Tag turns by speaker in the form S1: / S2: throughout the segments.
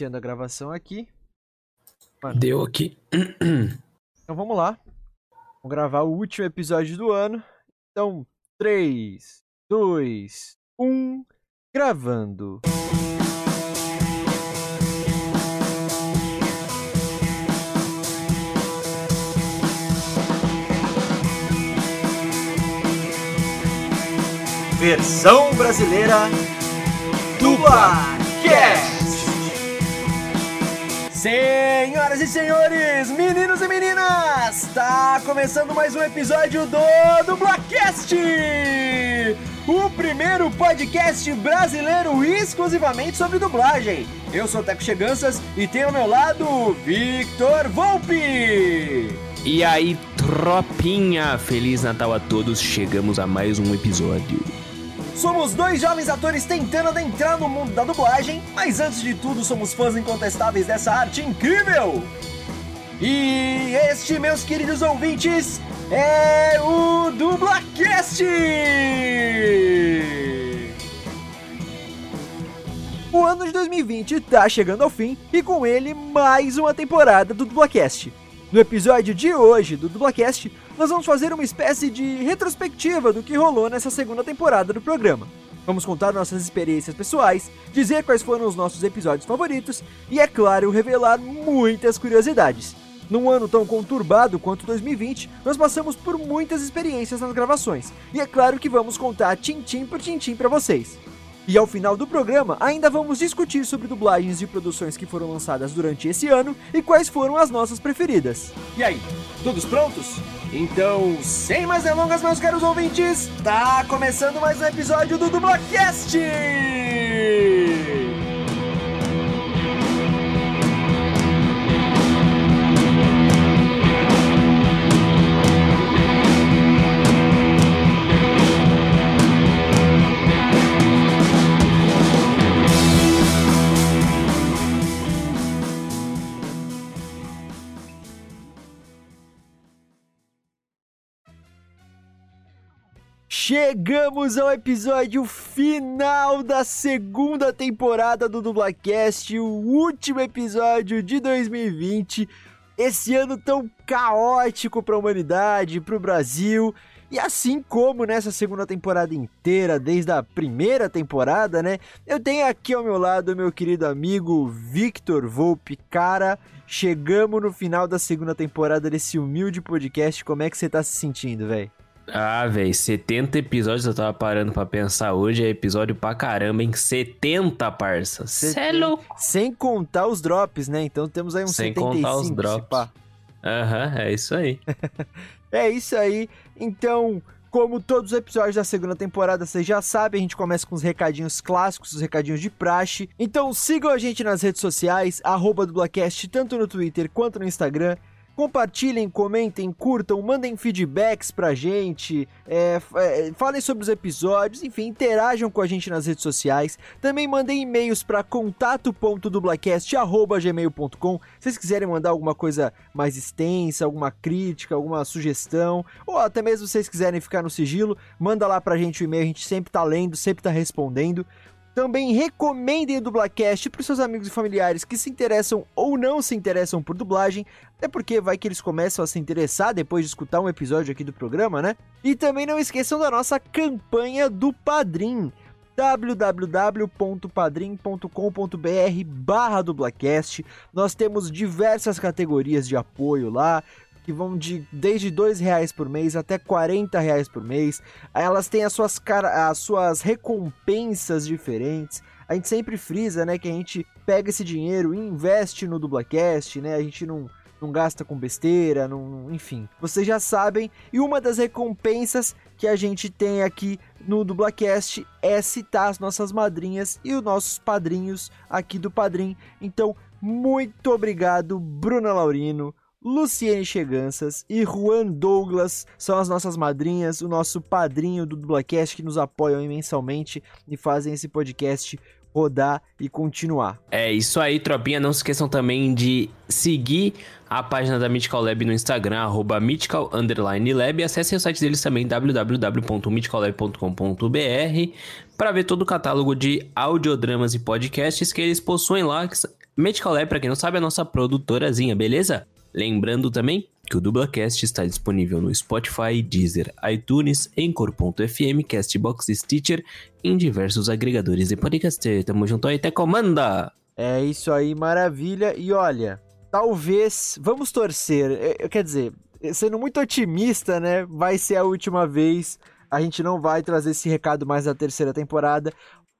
S1: iniciando a gravação aqui.
S2: Mano. Deu aqui.
S1: Então vamos lá. Vamos gravar o último episódio do ano. Então, 3, 2, 1, gravando. Versão brasileira do Blackcast. Senhoras e senhores, meninos e meninas, está começando mais um episódio do Dublacast! O primeiro podcast brasileiro exclusivamente sobre dublagem. Eu sou o Teco Cheganças e tenho ao meu lado Victor Volpe.
S2: E aí, tropinha, Feliz Natal a todos, chegamos a mais um episódio.
S1: Somos dois jovens atores tentando adentrar no mundo da dublagem, mas antes de tudo somos fãs incontestáveis dessa arte incrível! E este, meus queridos ouvintes, é o Dublacast! O ano de 2020 está chegando ao fim e com ele mais uma temporada do Dublacast. No episódio de hoje do Dublacast, nós vamos fazer uma espécie de retrospectiva do que rolou nessa segunda temporada do programa. Vamos contar nossas experiências pessoais, dizer quais foram os nossos episódios favoritos e, é claro, revelar muitas curiosidades. Num ano tão conturbado quanto 2020, nós passamos por muitas experiências nas gravações, e é claro que vamos contar tintim por tintim para vocês. E ao final do programa, ainda vamos discutir sobre dublagens e produções que foram lançadas durante esse ano e quais foram as nossas preferidas. E aí, todos prontos? Então, sem mais delongas, meus caros ouvintes, tá começando mais um episódio do Dublacast! Chegamos ao episódio final da segunda temporada do Dublacast, o último episódio de 2020. Esse ano tão caótico para a humanidade, para o Brasil. E assim como nessa segunda temporada inteira, desde a primeira temporada, né? Eu tenho aqui ao meu lado meu querido amigo Victor Volpe. Cara, chegamos no final da segunda temporada desse humilde podcast. Como é que você tá se sentindo, velho?
S2: Ah, velho, 70 episódios eu tava parando pra pensar hoje. É episódio pra caramba, hein? 70, parça.
S1: Cê é louco. Sem contar os drops, né? Então temos aí uns Sem 75. Sem contar os drops.
S2: Aham, uhum, é isso aí.
S1: é isso aí. Então, como todos os episódios da segunda temporada, vocês já sabem, a gente começa com os recadinhos clássicos, os recadinhos de praxe. Então sigam a gente nas redes sociais, arroba dublacast, tanto no Twitter quanto no Instagram. Compartilhem, comentem, curtam, mandem feedbacks pra gente, é, é, falem sobre os episódios, enfim, interajam com a gente nas redes sociais. Também mandem e-mails para contato.dublacast.gmail.com se vocês quiserem mandar alguma coisa mais extensa, alguma crítica, alguma sugestão, ou até mesmo se vocês quiserem ficar no sigilo, manda lá pra gente o e-mail, a gente sempre tá lendo, sempre tá respondendo. Também recomendem o Dublacast para seus amigos e familiares que se interessam ou não se interessam por dublagem, até porque vai que eles começam a se interessar depois de escutar um episódio aqui do programa, né? E também não esqueçam da nossa campanha do Padrim www.padrim.com.br barra dublacast. Nós temos diversas categorias de apoio lá, que vão de desde dois reais por mês até 40 reais por mês. Elas têm as suas, as suas recompensas diferentes. A gente sempre frisa, né, que a gente pega esse dinheiro e investe no Dublacast, né? A gente não, não gasta com besteira, não, enfim. Vocês já sabem. E uma das recompensas que a gente tem aqui no Dublacast é citar as nossas madrinhas e os nossos padrinhos aqui do Padrim. Então, muito obrigado, Bruna Laurino, Luciene Cheganças e Juan Douglas são as nossas madrinhas, o nosso padrinho do Dublacast que nos apoiam imensamente e fazem esse podcast rodar e continuar.
S2: É isso aí, tropinha. Não se esqueçam também de seguir a página da Mythical Lab no Instagram, arroba Mythical Lab. E acessem o site deles também, www.mythicallab.com.br, para ver todo o catálogo de audiodramas e podcasts que eles possuem lá, Medical Lab, pra quem não sabe, é a nossa produtorazinha, beleza? Lembrando também que o Dublacast está disponível no Spotify, Deezer, iTunes, Anchor.fm, Castbox Stitcher em diversos agregadores de podcast. Tamo junto aí, até comanda!
S1: É isso aí, maravilha. E olha, talvez, vamos torcer, é, quer dizer, sendo muito otimista, né, vai ser a última vez. A gente não vai trazer esse recado mais na terceira temporada,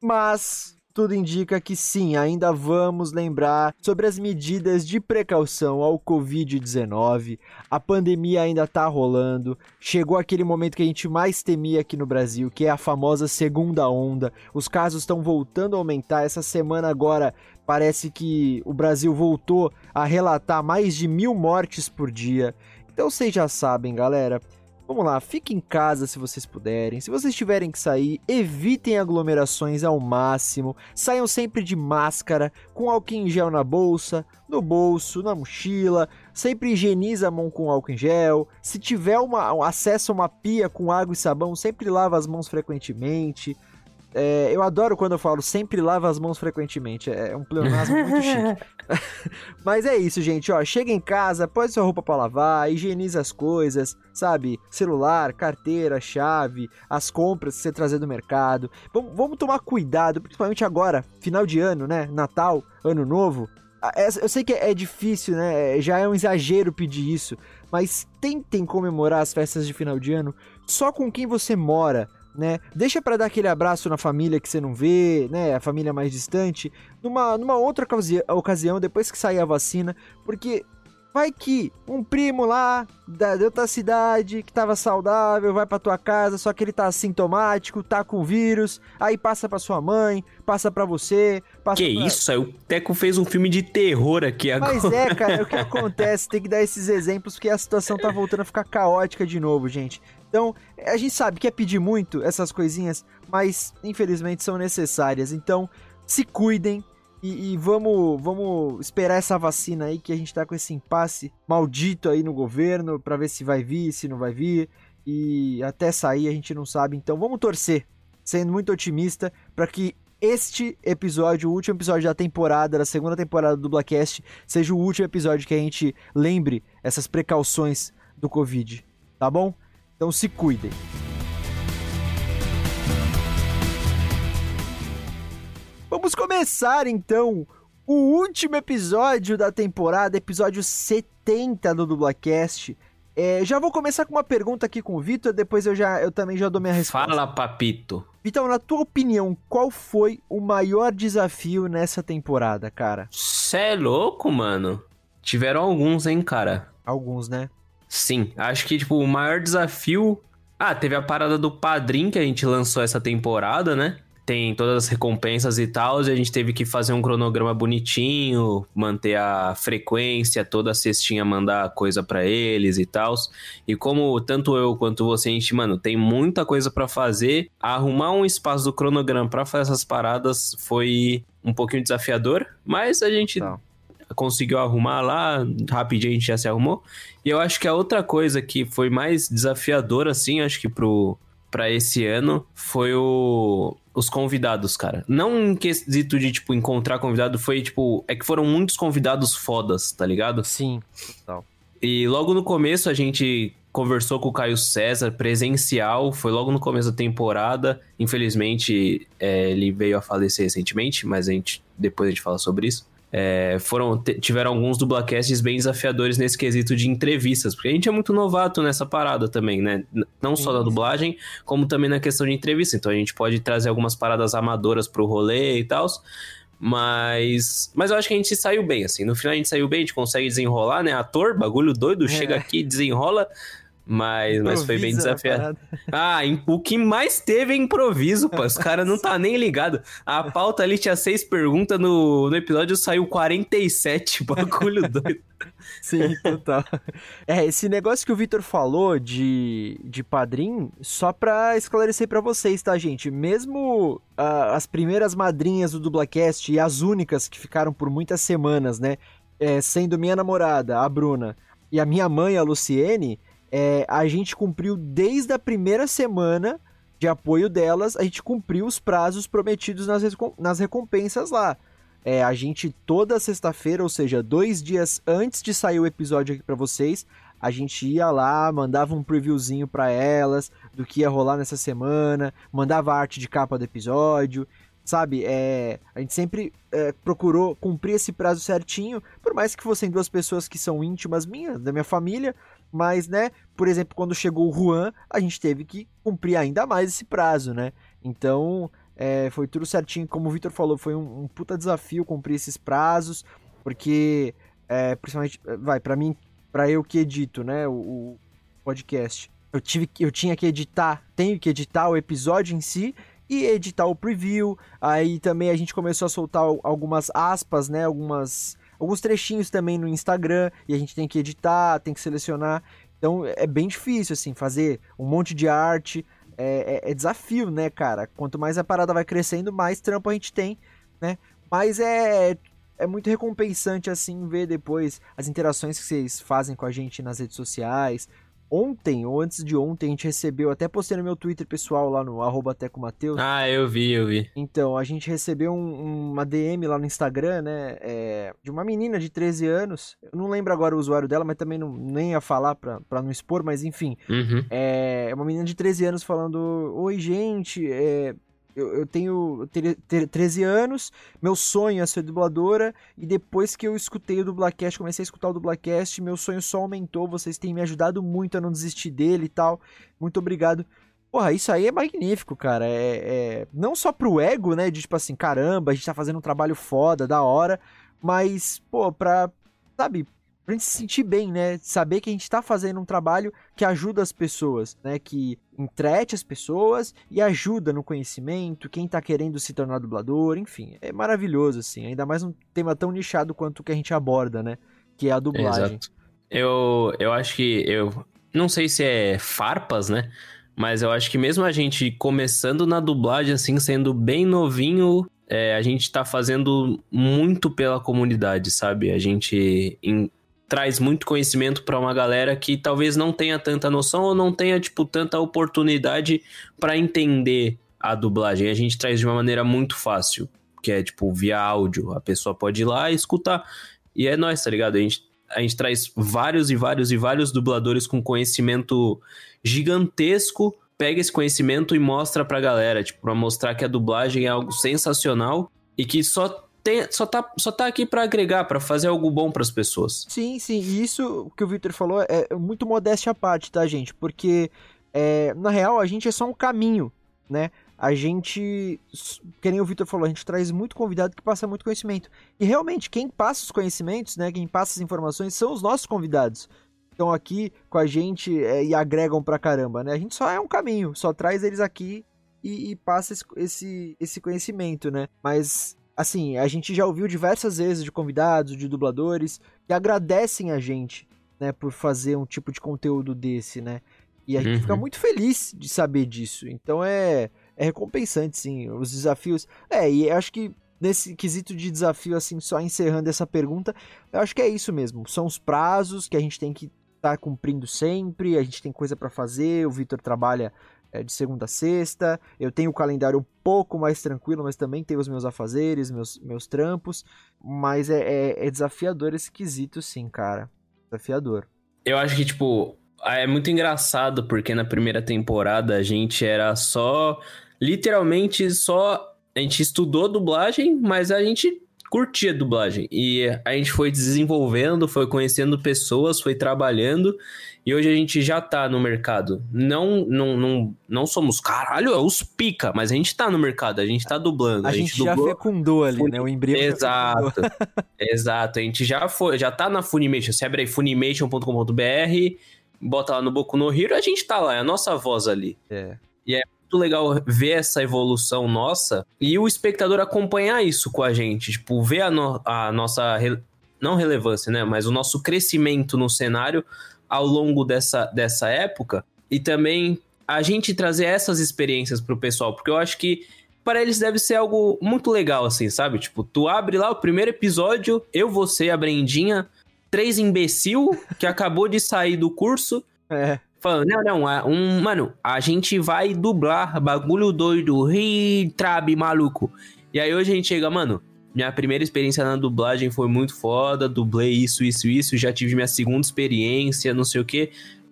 S1: mas tudo indica que sim, ainda vamos lembrar sobre as medidas de precaução ao Covid-19. A pandemia ainda tá rolando. Chegou aquele momento que a gente mais temia aqui no Brasil, que é a famosa segunda onda. Os casos estão voltando a aumentar. Essa semana agora parece que o Brasil voltou a relatar mais de mil mortes por dia. Então vocês já sabem, galera. Vamos lá, fiquem em casa se vocês puderem. Se vocês tiverem que sair, evitem aglomerações ao máximo. Saiam sempre de máscara, com álcool em gel na bolsa, no bolso, na mochila. Sempre higieniza a mão com álcool em gel. Se tiver uma, acesso a uma pia com água e sabão, sempre lava as mãos frequentemente. É, eu adoro quando eu falo sempre lava as mãos frequentemente. É, é um pleonasmo muito chique. Mas é isso, gente. Ó, chega em casa, põe sua roupa para lavar, higieniza as coisas, sabe? Celular, carteira, chave, as compras que você trazer do mercado. Vamos, vamos tomar cuidado, principalmente agora, final de ano, né? Natal, ano novo. Eu sei que é difícil, né? Já é um exagero pedir isso. Mas tentem comemorar as festas de final de ano só com quem você mora né? Deixa para dar aquele abraço na família que você não vê, né? A família mais distante, numa, numa outra ocasião, depois que sair a vacina, porque vai que um primo lá da, da outra cidade que tava saudável vai para tua casa, só que ele tá assintomático, tá com vírus, aí passa para sua mãe, passa para você, passa
S2: Que
S1: pra...
S2: isso, o Teco fez um filme de terror aqui agora.
S1: Mas é, cara, é o que acontece, tem que dar esses exemplos porque a situação tá voltando a ficar caótica de novo, gente. Então, a gente sabe que é pedir muito essas coisinhas, mas infelizmente são necessárias. Então, se cuidem e, e, vamos, vamos esperar essa vacina aí que a gente tá com esse impasse maldito aí no governo para ver se vai vir, se não vai vir. E até sair a gente não sabe. Então, vamos torcer, sendo muito otimista, para que este episódio, o último episódio da temporada, da segunda temporada do Blackcast, seja o último episódio que a gente lembre essas precauções do Covid, tá bom? Então se cuidem. Vamos começar então o último episódio da temporada, episódio 70 do Dublacast. É, já vou começar com uma pergunta aqui com o Vitor, depois eu já eu também já dou minha resposta.
S2: Fala, papito.
S1: Vitor, na tua opinião, qual foi o maior desafio nessa temporada, cara?
S2: Cê é louco, mano. Tiveram alguns, hein, cara?
S1: Alguns, né?
S2: Sim, acho que, tipo, o maior desafio. Ah, teve a parada do Padrim que a gente lançou essa temporada, né? Tem todas as recompensas e tal, e a gente teve que fazer um cronograma bonitinho, manter a frequência, toda a cestinha mandar coisa para eles e tal. E como tanto eu quanto você, a gente, mano, tem muita coisa para fazer, arrumar um espaço do cronograma para fazer essas paradas foi um pouquinho desafiador, mas a gente tá conseguiu arrumar lá, rapidinho a gente já se arrumou. E eu acho que a outra coisa que foi mais desafiadora, assim, acho que pro, pra esse ano, foi o, os convidados, cara. Não em quesito de, tipo, encontrar convidado, foi, tipo, é que foram muitos convidados fodas, tá ligado?
S1: Sim, total.
S2: E logo no começo a gente conversou com o Caio César presencial, foi logo no começo da temporada. Infelizmente, é, ele veio a falecer recentemente, mas a gente depois a gente fala sobre isso é, foram tiveram alguns dublacasts bem desafiadores nesse quesito de entrevistas, porque a gente é muito novato nessa parada também, né? Não só da dublagem, como também na questão de entrevista. Então a gente pode trazer algumas paradas amadoras pro rolê e tal. Mas, mas eu acho que a gente saiu bem, assim. No final a gente saiu bem, a gente consegue desenrolar, né? Ator, bagulho doido, é. chega aqui, desenrola. Mas, mas foi bem desafiador. Ah, o que mais teve é improviso, pô. Os caras não tá nem ligado. A pauta ali tinha seis perguntas, no, no episódio saiu 47, bagulho doido.
S1: Sim, total. É, esse negócio que o Victor falou de, de padrinho, só pra esclarecer para vocês, tá, gente? Mesmo uh, as primeiras madrinhas do Dublacast e as únicas que ficaram por muitas semanas, né? É, sendo minha namorada, a Bruna, e a minha mãe, a Luciene é, a gente cumpriu desde a primeira semana de apoio delas, a gente cumpriu os prazos prometidos nas, nas recompensas lá. é, a gente toda sexta-feira, ou seja, dois dias antes de sair o episódio aqui para vocês, a gente ia lá, mandava um previewzinho para elas do que ia rolar nessa semana, mandava arte de capa do episódio, sabe? É, a gente sempre é, procurou cumprir esse prazo certinho, por mais que fossem duas pessoas que são íntimas minhas, da minha família, mas, né, por exemplo, quando chegou o Juan, a gente teve que cumprir ainda mais esse prazo, né? Então, é, foi tudo certinho, como o Victor falou, foi um, um puta desafio cumprir esses prazos, porque, é, principalmente, vai, para mim, para eu que edito, né, o, o, podcast, eu, tive, eu tinha que editar, tenho que editar o episódio em si e editar o preview, aí também a gente começou a soltar algumas aspas, né, algumas, alguns trechinhos também no Instagram, e a gente tem que editar, tem que selecionar, então é bem difícil, assim, fazer um monte de arte, é, é, é, desafio, né, cara? Quanto mais a parada vai crescendo, mais trampo a gente tem, né? Mas é, é muito recompensante, assim, ver depois as interações que vocês fazem com a gente nas redes sociais, ontem ou antes de ontem a gente recebeu, até postei no meu Twitter pessoal lá no arroba Mateus.
S2: Ah, eu vi, eu vi.
S1: Então, a gente recebeu um, uma DM lá no Instagram, né, é, de uma menina de 13 anos, eu não lembro agora o usuário dela, mas também não, nem ia falar pra, pra não expor, mas enfim,
S2: uhum.
S1: é uma menina de 13 anos falando, oi gente, é, eu, eu tenho ter, 13 anos, meu sonho é ser dubladora, e depois que eu escutei o Dublacast, comecei a escutar o Dublacast, meu sonho só aumentou, vocês têm me ajudado muito a não desistir dele e tal. Muito obrigado. Porra, isso aí é magnífico, cara. É, é, não só pro ego, né? De tipo assim, caramba, a gente tá fazendo um trabalho foda, da hora. Mas, pô, pra, sabe, pra gente se sentir bem, né? Saber que a gente tá fazendo um trabalho que ajuda as pessoas, né? Que entrete as pessoas e ajuda no conhecimento, quem tá querendo se tornar dublador, enfim. É maravilhoso, assim. Ainda mais um tema tão nichado quanto o que a gente aborda, né? Que é a dublagem. Exato.
S2: Eu, eu acho que. Eu não sei se é farpas, né? Mas eu acho que mesmo a gente começando na dublagem, assim, sendo bem novinho, é, a gente tá fazendo muito pela comunidade, sabe? A gente traz muito conhecimento para uma galera que talvez não tenha tanta noção ou não tenha tipo tanta oportunidade para entender a dublagem. A gente traz de uma maneira muito fácil, que é tipo via áudio. A pessoa pode ir lá e escutar. E é nós, tá ligado? A gente, a gente traz vários e vários e vários dubladores com conhecimento gigantesco. Pega esse conhecimento e mostra pra galera, tipo, pra mostrar que a dublagem é algo sensacional e que só tem, só, tá, só tá aqui para agregar, para fazer algo bom para as pessoas.
S1: Sim, sim. E isso que o Victor falou é muito modéstia à parte, tá, gente? Porque, é, na real, a gente é só um caminho, né? A gente, que nem o Victor falou, a gente traz muito convidado que passa muito conhecimento. E realmente, quem passa os conhecimentos, né? Quem passa as informações são os nossos convidados. Estão aqui com a gente é, e agregam pra caramba, né? A gente só é um caminho, só traz eles aqui e, e passa esse, esse, esse conhecimento, né? Mas assim, a gente já ouviu diversas vezes de convidados, de dubladores, que agradecem a gente, né, por fazer um tipo de conteúdo desse, né? E a gente uhum. fica muito feliz de saber disso. Então é, é recompensante, sim, os desafios. É, e acho que nesse quesito de desafio, assim, só encerrando essa pergunta, eu acho que é isso mesmo. São os prazos que a gente tem que estar tá cumprindo sempre, a gente tem coisa para fazer, o Vitor trabalha é, de segunda a sexta. Eu tenho o calendário um pouco mais tranquilo, mas também tenho os meus afazeres, meus, meus trampos. Mas é, é, é desafiador esse quesito, sim, cara. Desafiador.
S2: Eu acho que, tipo, é muito engraçado porque na primeira temporada a gente era só. Literalmente só. A gente estudou dublagem, mas a gente curtia dublagem. E a gente foi desenvolvendo, foi conhecendo pessoas, foi trabalhando. E hoje a gente já tá no mercado. Não, não, não, não somos, caralho, é os pica, mas a gente tá no mercado, a gente tá dublando.
S1: A, a gente, gente já fecundou ali, né? O embrião.
S2: Exato. Exato. A gente já foi, já tá na Funimation. Você abre aí funimation.com.br, bota lá no Boku no Hero, a gente tá lá, é a nossa voz ali.
S1: É.
S2: E é muito legal ver essa evolução nossa e o espectador acompanhar isso com a gente. Tipo, ver a, no, a nossa. Não relevância, né? Mas o nosso crescimento no cenário ao longo dessa, dessa época e também a gente trazer essas experiências pro pessoal, porque eu acho que para eles deve ser algo muito legal, assim, sabe? Tipo, tu abre lá o primeiro episódio, eu, você, a Brendinha, três imbecil que acabou de sair do curso.
S1: É.
S2: Falando, não, não, um, mano, a gente vai dublar bagulho doido, ri, trabe, maluco. E aí hoje a gente chega, mano, minha primeira experiência na dublagem foi muito foda, dublei isso, isso, isso, já tive minha segunda experiência, não sei o quê.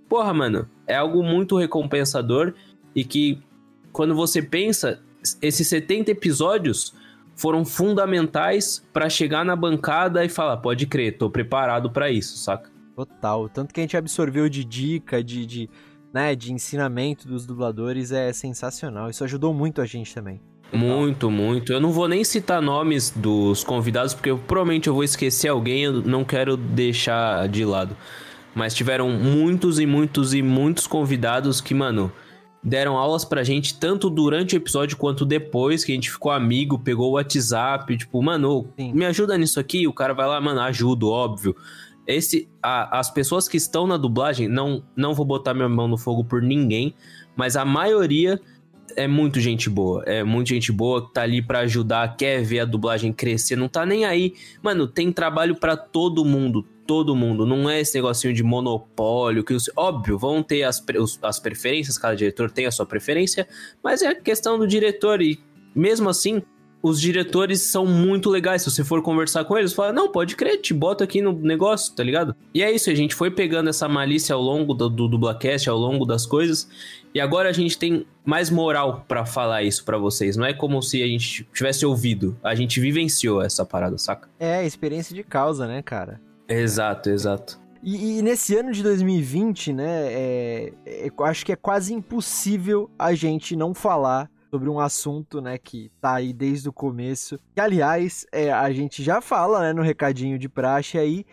S2: Porra, mano, é algo muito recompensador e que quando você pensa, esses 70 episódios foram fundamentais para chegar na bancada e falar, pode crer, tô preparado para isso, saca?
S1: Total. Tanto que a gente absorveu de dica, de, de, né, de ensinamento dos dubladores é sensacional. Isso ajudou muito a gente também.
S2: Muito, muito. Eu não vou nem citar nomes dos convidados, porque eu, provavelmente eu vou esquecer alguém, eu não quero deixar de lado. Mas tiveram muitos e muitos e muitos convidados que, mano, deram aulas pra gente, tanto durante o episódio quanto depois, que a gente ficou amigo, pegou o WhatsApp, tipo, mano, Sim. me ajuda nisso aqui, o cara vai lá, mano, ajudo, óbvio. Esse, a, as pessoas que estão na dublagem, não, não vou botar minha mão no fogo por ninguém, mas a maioria é muito gente boa. É muito gente boa que tá ali para ajudar, quer ver a dublagem crescer, não tá nem aí. Mano, tem trabalho para todo mundo, todo mundo. Não é esse negocinho de monopólio, que os, óbvio, vão ter as, as preferências, cada diretor tem a sua preferência, mas é questão do diretor e mesmo assim, os diretores são muito legais. Se você for conversar com eles, fala, não, pode crer, te bota aqui no negócio, tá ligado? E é isso, a gente foi pegando essa malícia ao longo do, do Dublacast, ao longo das coisas, e agora a gente tem mais moral para falar isso para vocês. Não é como se a gente tivesse ouvido, a gente vivenciou essa parada, saca?
S1: É, experiência de causa, né, cara?
S2: Exato, exato.
S1: E, e, nesse ano de 2020, né, é, é, acho que é quase impossível a gente não falar sobre um assunto, né, que tá aí desde o começo. Que, aliás, é, a gente já fala, né, no recadinho de praxe aí,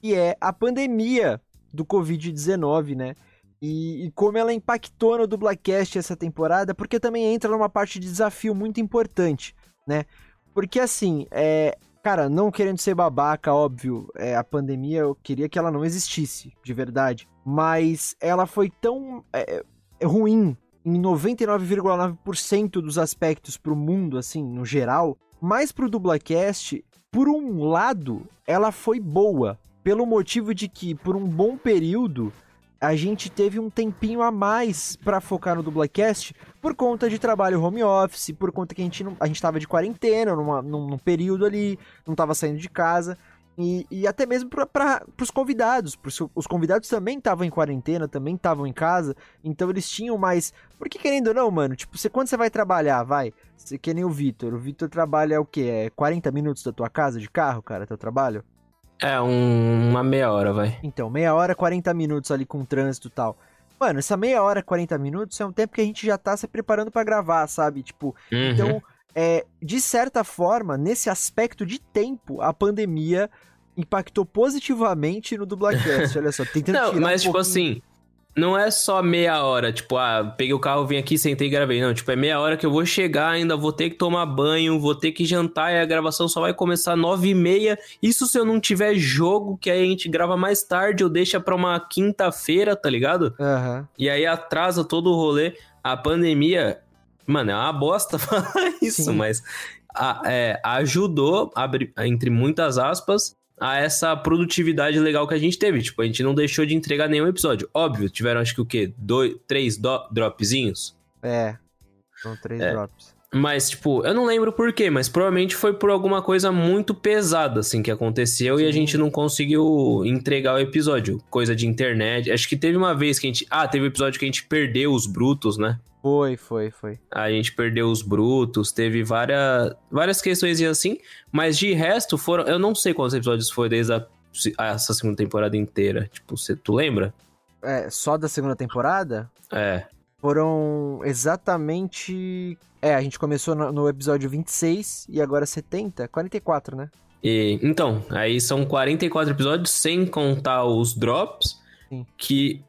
S1: que é a pandemia do Covid-19, né? E, e, como ela impactou no Dublacast essa temporada, porque também entra numa parte de desafio muito importante, né? Porque assim, é, cara, não querendo ser babaca, óbvio, é, a pandemia eu queria que ela não existisse, de verdade. Mas ela foi tão é, ruim em 99,9% dos aspectos para o mundo, assim, no geral, mas para o Dublacast, por um lado, ela foi boa, pelo motivo de que, por um bom período, a gente teve um tempinho a mais para focar no Dublacast por conta de trabalho home office, por conta que a gente, não, a gente tava de quarentena numa, num, num período ali, não tava saindo de casa. E, e até mesmo para os convidados, porque os convidados também estavam em quarentena, também estavam em casa, então eles tinham mais. Porque querendo ou não, mano, tipo, você, quando você vai trabalhar, vai, você, que nem o Vitor, o Vitor trabalha o quê? É 40 minutos da tua casa de carro, cara, teu trabalho?
S2: É, um, uma meia hora, vai.
S1: Então, meia hora, 40 minutos ali com trânsito e tal. Mano, essa meia hora, 40 minutos é um tempo que a gente já tá se preparando para gravar, sabe? Tipo, uhum. então é, de certa forma, nesse aspecto de tempo, a pandemia impactou positivamente no Dublacast. Olha só, tentando
S2: Não, mas
S1: um
S2: tipo assim, não é só meia hora, tipo, ah, peguei o carro, vim aqui, sentei e gravei. Não, tipo, é meia hora que eu vou chegar, ainda vou ter que tomar banho, vou ter que jantar e a gravação só vai começar nove e meia. Isso se eu não tiver jogo, que aí a gente grava mais tarde ou deixa pra uma quinta-feira, tá ligado?
S1: Uhum.
S2: E aí atrasa todo o rolê. A pandemia, Mano, é uma bosta falar isso, Sim. mas a, é, ajudou, abre, entre muitas aspas, a essa produtividade legal que a gente teve. Tipo, a gente não deixou de entregar nenhum episódio. Óbvio, tiveram acho que o quê? Dois, três do, dropzinhos?
S1: É, são três é. drops.
S2: Mas, tipo, eu não lembro por quê, mas provavelmente foi por alguma coisa muito pesada, assim, que aconteceu Sim. e a gente não conseguiu entregar o episódio. Coisa de internet. Acho que teve uma vez que a gente. Ah, teve um episódio que a gente perdeu os brutos, né?
S1: Foi, foi, foi.
S2: A gente perdeu os brutos, teve várias, várias questões assim, mas de resto foram. Eu não sei quantos episódios foi desde a, essa segunda temporada inteira. Tipo, você, tu lembra?
S1: É, só da segunda temporada?
S2: É.
S1: Foram exatamente. É, a gente começou no, no episódio 26 e agora 70, 44, né?
S2: E, então, aí são 44 episódios sem contar os drops. Sim. Que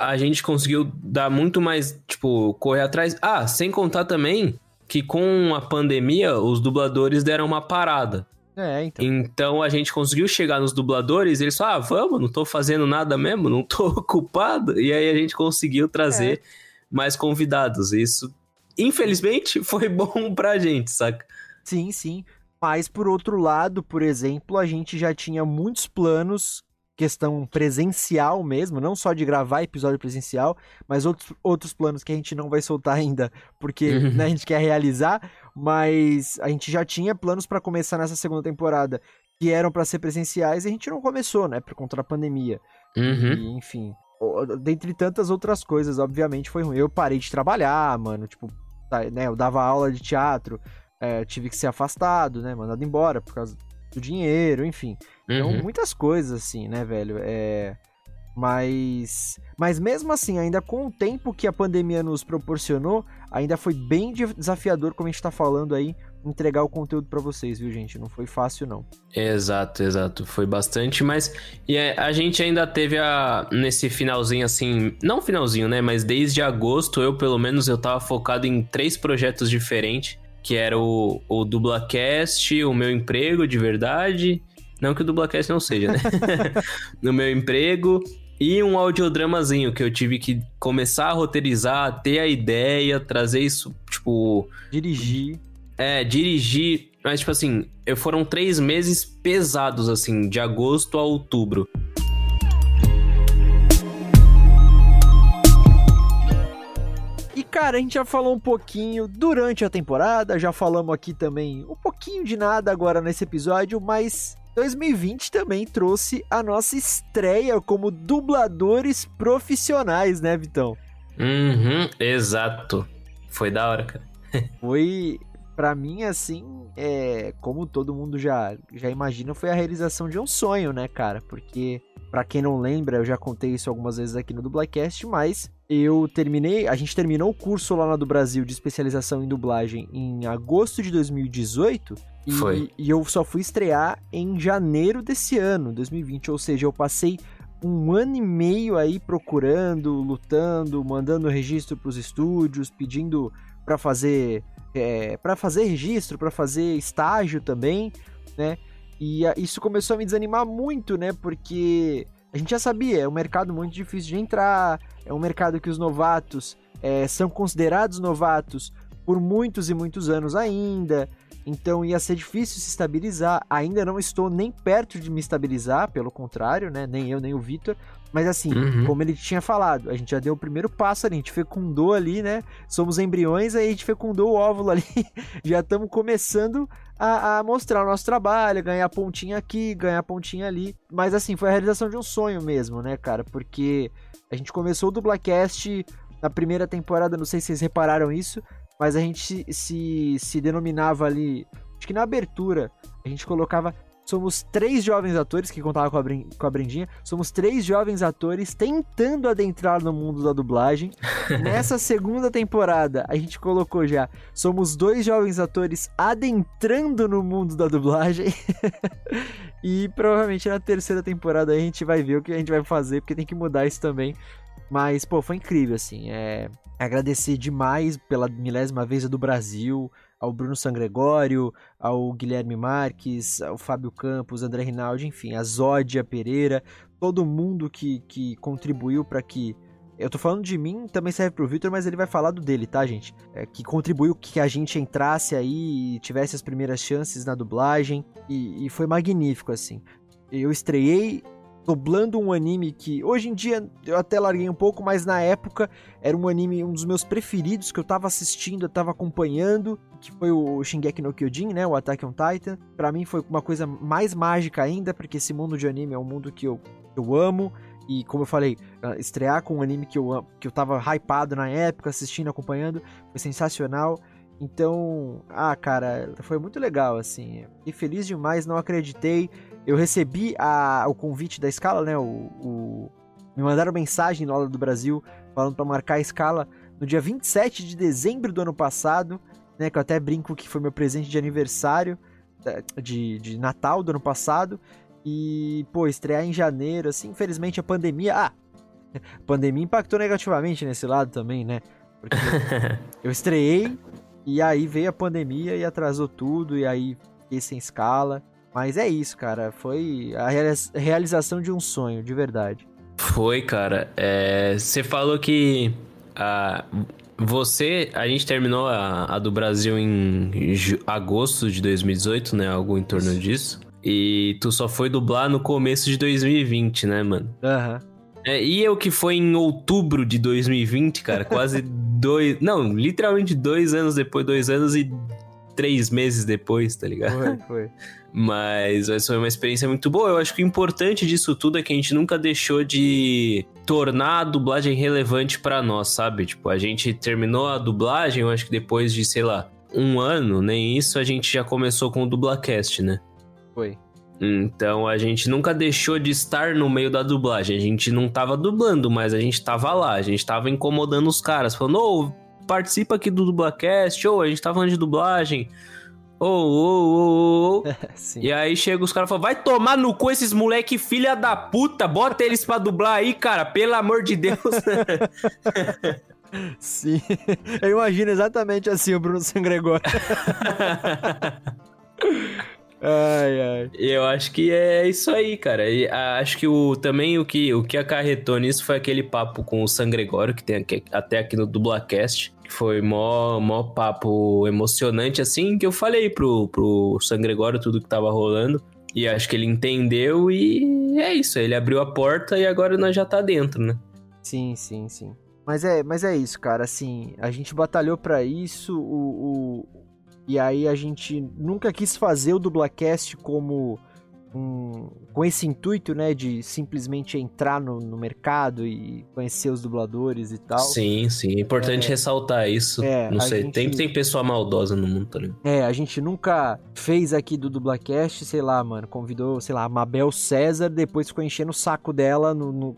S2: a gente conseguiu dar muito mais, tipo, correr atrás. Ah, sem contar também que com a pandemia os dubladores deram uma parada.
S1: É, então.
S2: Então a gente conseguiu chegar nos dubladores, eles falaram, ah, vamos, não tô fazendo nada mesmo, não tô ocupado. E aí a gente conseguiu trazer é. mais convidados. Isso, infelizmente, foi bom pra gente, saca?
S1: Sim, sim. Mas por outro lado, por exemplo, a gente já tinha muitos planos questão presencial mesmo, não só de gravar episódio presencial, mas outros, outros planos que a gente não vai soltar ainda, porque uhum. né, a gente quer realizar. Mas a gente já tinha planos para começar nessa segunda temporada que eram para ser presenciais e a gente não começou, né? Por conta da pandemia.
S2: Uhum.
S1: E, enfim, dentre tantas outras coisas, obviamente foi ruim. Eu parei de trabalhar, mano, tipo, tá, né? Eu dava aula de teatro, é, tive que ser afastado, né? Mandado embora por causa do dinheiro, enfim. Então,
S2: Uhum.
S1: muitas coisas, assim, né, velho? É. Mas. Mas mesmo assim, ainda com o tempo que a pandemia nos proporcionou, ainda foi bem de- desafiador, como a gente tá falando aí, entregar o conteúdo pra vocês, viu, gente? Não foi fácil, não.
S2: Exato, exato. Foi bastante, mas e é, a gente ainda teve a nesse finalzinho assim, não finalzinho, né, mas desde agosto eu pelo menos eu tava focado em três projetos diferentes, que era o, o Dublacast, o meu emprego de verdade, não que o Dublacast não seja, né? no meu emprego e um audiodramazinho que eu tive que começar a roteirizar, ter a ideia, trazer isso, tipo,
S1: Dirigir.
S2: é, dirigir. Mas, tipo assim, foram três meses pesados, assim, de agosto a outubro.
S1: Cara, a gente já falou um pouquinho durante a temporada, já falamos aqui também um pouquinho de nada agora nesse episódio, mas 2020 também trouxe a nossa estreia como dubladores profissionais, né, Vitão?
S2: Uhum, exato. Foi da hora, cara.
S1: Foi, pra mim, assim, é, como todo mundo já, já imagina, foi a realização de um sonho, né, cara? Porque, pra quem não lembra, eu já contei isso algumas vezes aqui no Dublacast, mas eu terminei, a gente terminou o curso lá do Brasil de especialização em dublagem em agosto de 2018. E,
S2: Foi.
S1: e eu só fui estrear em janeiro desse ano, 2020. Ou seja, eu passei um ano e meio aí procurando, lutando, mandando registro pros estúdios, pedindo para fazer é, para fazer registro, para fazer estágio também, né? E a- isso começou a me desanimar muito, né? Porque a gente já sabia, é um mercado muito difícil de entrar, é um mercado que os novatos é, são considerados novatos por muitos e muitos anos ainda. Então ia ser difícil se estabilizar. Ainda não estou nem perto de me estabilizar, pelo contrário, né? Nem eu, nem o Vitor. Mas assim,
S2: Uhum.
S1: como ele tinha falado, a gente já deu o primeiro passo ali, a gente fecundou ali, né? Somos embriões, aí a gente fecundou o óvulo ali. já estamos começando a, a mostrar o nosso trabalho, ganhar pontinha aqui, ganhar pontinha ali. Mas assim, foi a realização de um sonho mesmo, né, cara? Porque a gente começou o Dublacast na primeira temporada, não sei se vocês repararam isso, mas a gente se, se, denominava ali, acho que na abertura, a gente colocava. Somos três jovens atores, que contava com a, Brin- com a Brendinha, somos três jovens atores tentando adentrar no mundo da dublagem. Nessa segunda temporada, a gente colocou já, somos dois jovens atores adentrando no mundo da dublagem. e provavelmente na terceira temporada a gente vai ver o que a gente vai fazer, porque tem que mudar isso também. Mas, pô, foi incrível, assim. É... Agradecer demais pela milésima vez do Brasil, ao Bruno Sangregório, ao Guilherme Marques, ao Fábio Campos, André Rinaldi, enfim, a Zódia Pereira, todo mundo que, que contribuiu para que. Eu tô falando de mim, também serve pro Victor, mas ele vai falar do dele, tá, gente? É, que contribuiu que a gente entrasse aí e tivesse as primeiras chances na dublagem. E, e foi magnífico, assim. Eu estreiei dublando um anime que hoje em dia eu até larguei um pouco, mas na época era um anime, um dos meus preferidos que eu tava assistindo, eu tava acompanhando, que foi o Shingeki no Kyojin, né, o Attack on Titan. Pra mim foi uma coisa mais mágica ainda, porque esse mundo de anime é um mundo que eu, eu amo. E como eu falei, ah, estrear com um anime que eu, que eu tava hypado na época, assistindo, acompanhando, foi sensacional. Então, ah, cara, foi muito legal, assim. Fiquei feliz demais, não acreditei. Eu recebi a- o convite da escala, né? O, o- me mandaram mensagem lá do Brasil falando pra marcar a escala no dia 27 de dezembro do ano passado, né? Que eu até brinco que foi meu presente de aniversário, de, de Natal do ano passado. E, pô, estrear em janeiro, assim, infelizmente a pandemia. Ah! A pandemia impactou negativamente nesse lado também, né? Porque eu estreiei e aí veio a pandemia e atrasou tudo, e aí fiquei sem escala. Mas é isso, cara. Foi a realiza- realização de um sonho, de verdade.
S2: Foi, cara. É, Você falou que ah, você. A gente terminou a, a do Brasil em ju- agosto de 2018, né? Algo em torno disso. E tu só foi dublar no começo de 2020, né, mano?
S1: Aham.
S2: É, e eu que foi em outubro de 2020, cara, quase dois. Não, literalmente dois anos depois, dois anos e três meses depois, tá ligado?
S1: Foi, foi.
S2: Mas essa foi uma experiência muito boa. Eu acho que o importante disso tudo é que a gente nunca deixou de tornar a dublagem relevante para nós, sabe? Tipo, a gente terminou a dublagem, eu acho que depois de, sei lá, um ano, nem isso, a gente já começou com o Dublacast, né?
S1: Foi.
S2: Então a gente nunca deixou de estar no meio da dublagem. A gente não tava dublando, mas a gente tava lá, a gente tava incomodando os caras, falando, ô, oh, participa aqui do Dublacast, ou oh, a gente tá falando de dublagem. Ô, ô, ô, ô. E aí chega os caras e falam: vai tomar no cu esses moleque filha da puta, bota eles pra dublar aí, cara, pelo amor de Deus.
S1: Sim, eu imagino exatamente assim o Bruno Sangregório.
S2: Ai, ai. Eu acho que é isso aí, cara. E acho que o, também o que, o que acarretou nisso foi aquele papo com o San Gregório, que tem aqui, até aqui no Dublacast. Foi mó, mó papo emocionante, assim, que eu falei pro, pro San Gregório tudo que tava rolando. E acho que ele entendeu e é isso. Ele abriu a porta e agora nós já tá dentro, né?
S1: Sim, sim, sim. Mas é, mas é isso, cara. Assim, a gente batalhou para isso. O, o, e aí a gente nunca quis fazer o Dublacast como um, com esse intuito, né, de simplesmente entrar no, no, mercado e conhecer os dubladores e tal.
S2: Sim, sim, é importante é, ressaltar isso. É, Não sei, gente, tem, tem pessoa maldosa no mundo também.
S1: É, a gente nunca fez aqui do Dublacast, sei lá, mano, convidou, sei lá, a Mabel César, depois ficou enchendo o saco dela no, no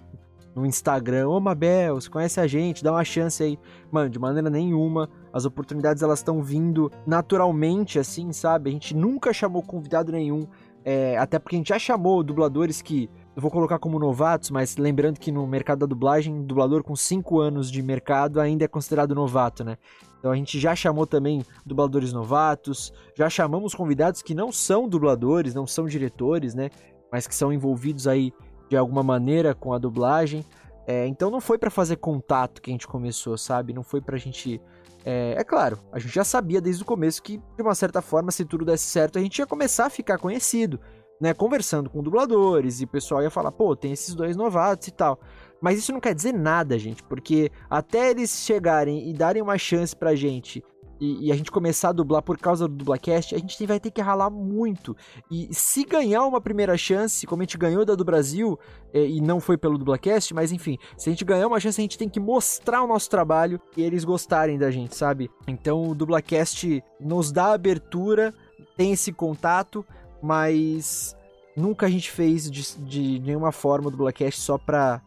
S1: no Instagram, ô Mabel, você conhece a gente, dá uma chance aí. Mano, de maneira nenhuma, as oportunidades elas estão vindo naturalmente, assim, sabe? A gente nunca chamou convidado nenhum, é, até porque a gente já chamou dubladores que eu vou colocar como novatos, mas lembrando que no mercado da dublagem, dublador com 5 anos de mercado ainda é considerado novato, né? Então a gente já chamou também dubladores novatos, já chamamos convidados que não são dubladores, não são diretores, né? Mas que são envolvidos aí de alguma maneira com a dublagem. É, então não foi para fazer contato que a gente começou, sabe? Não foi pra gente. É, é, claro, a gente já sabia desde o começo que, de uma certa forma, se tudo desse certo, a gente ia começar a ficar conhecido, né? Conversando com dubladores e o pessoal ia falar, pô, tem esses dois novatos e tal. Mas isso não quer dizer nada, gente, porque até eles chegarem e darem uma chance pra gente e, e, a gente começar a dublar por causa do Dublacast, a gente vai ter que ralar muito. E se ganhar uma primeira chance, como a gente ganhou da do Brasil, é, e não foi pelo Dublacast, mas enfim, se a gente ganhar uma chance, a gente tem que mostrar o nosso trabalho e eles gostarem da gente, sabe? Então o Dublacast nos dá abertura, tem esse contato, mas nunca a gente fez de, de nenhuma forma o Dublacast só pra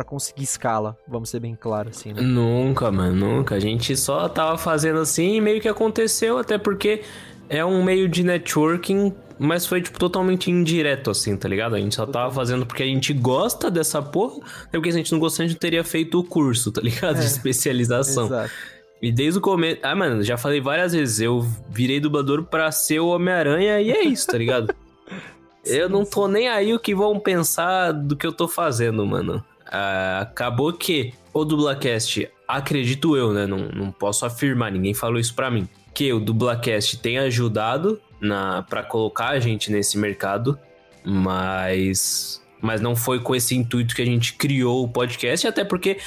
S1: para conseguir escala, vamos ser bem claros assim, né?
S2: Nunca, mano, nunca. A gente só tava fazendo assim e meio que aconteceu, até porque é um meio de networking, mas foi, tipo, totalmente indireto, assim, tá ligado? A gente só tava fazendo porque a gente gosta dessa porra, é porque se a gente não gostasse, a gente teria feito o curso, tá ligado? É, de especialização. Exato. E desde o começo. Ah, mano, já falei várias vezes, eu virei dublador pra ser o Homem-Aranha e é isso, tá ligado? eu não tô nem aí o que vão pensar do que eu tô fazendo, mano. Uh, acabou que o Dublacast, acredito eu, né? Não, não posso afirmar, ninguém falou isso para mim. Que o Dublacast tem ajudado na para colocar a gente nesse mercado, mas mas não foi com esse intuito que a gente criou o podcast, até porque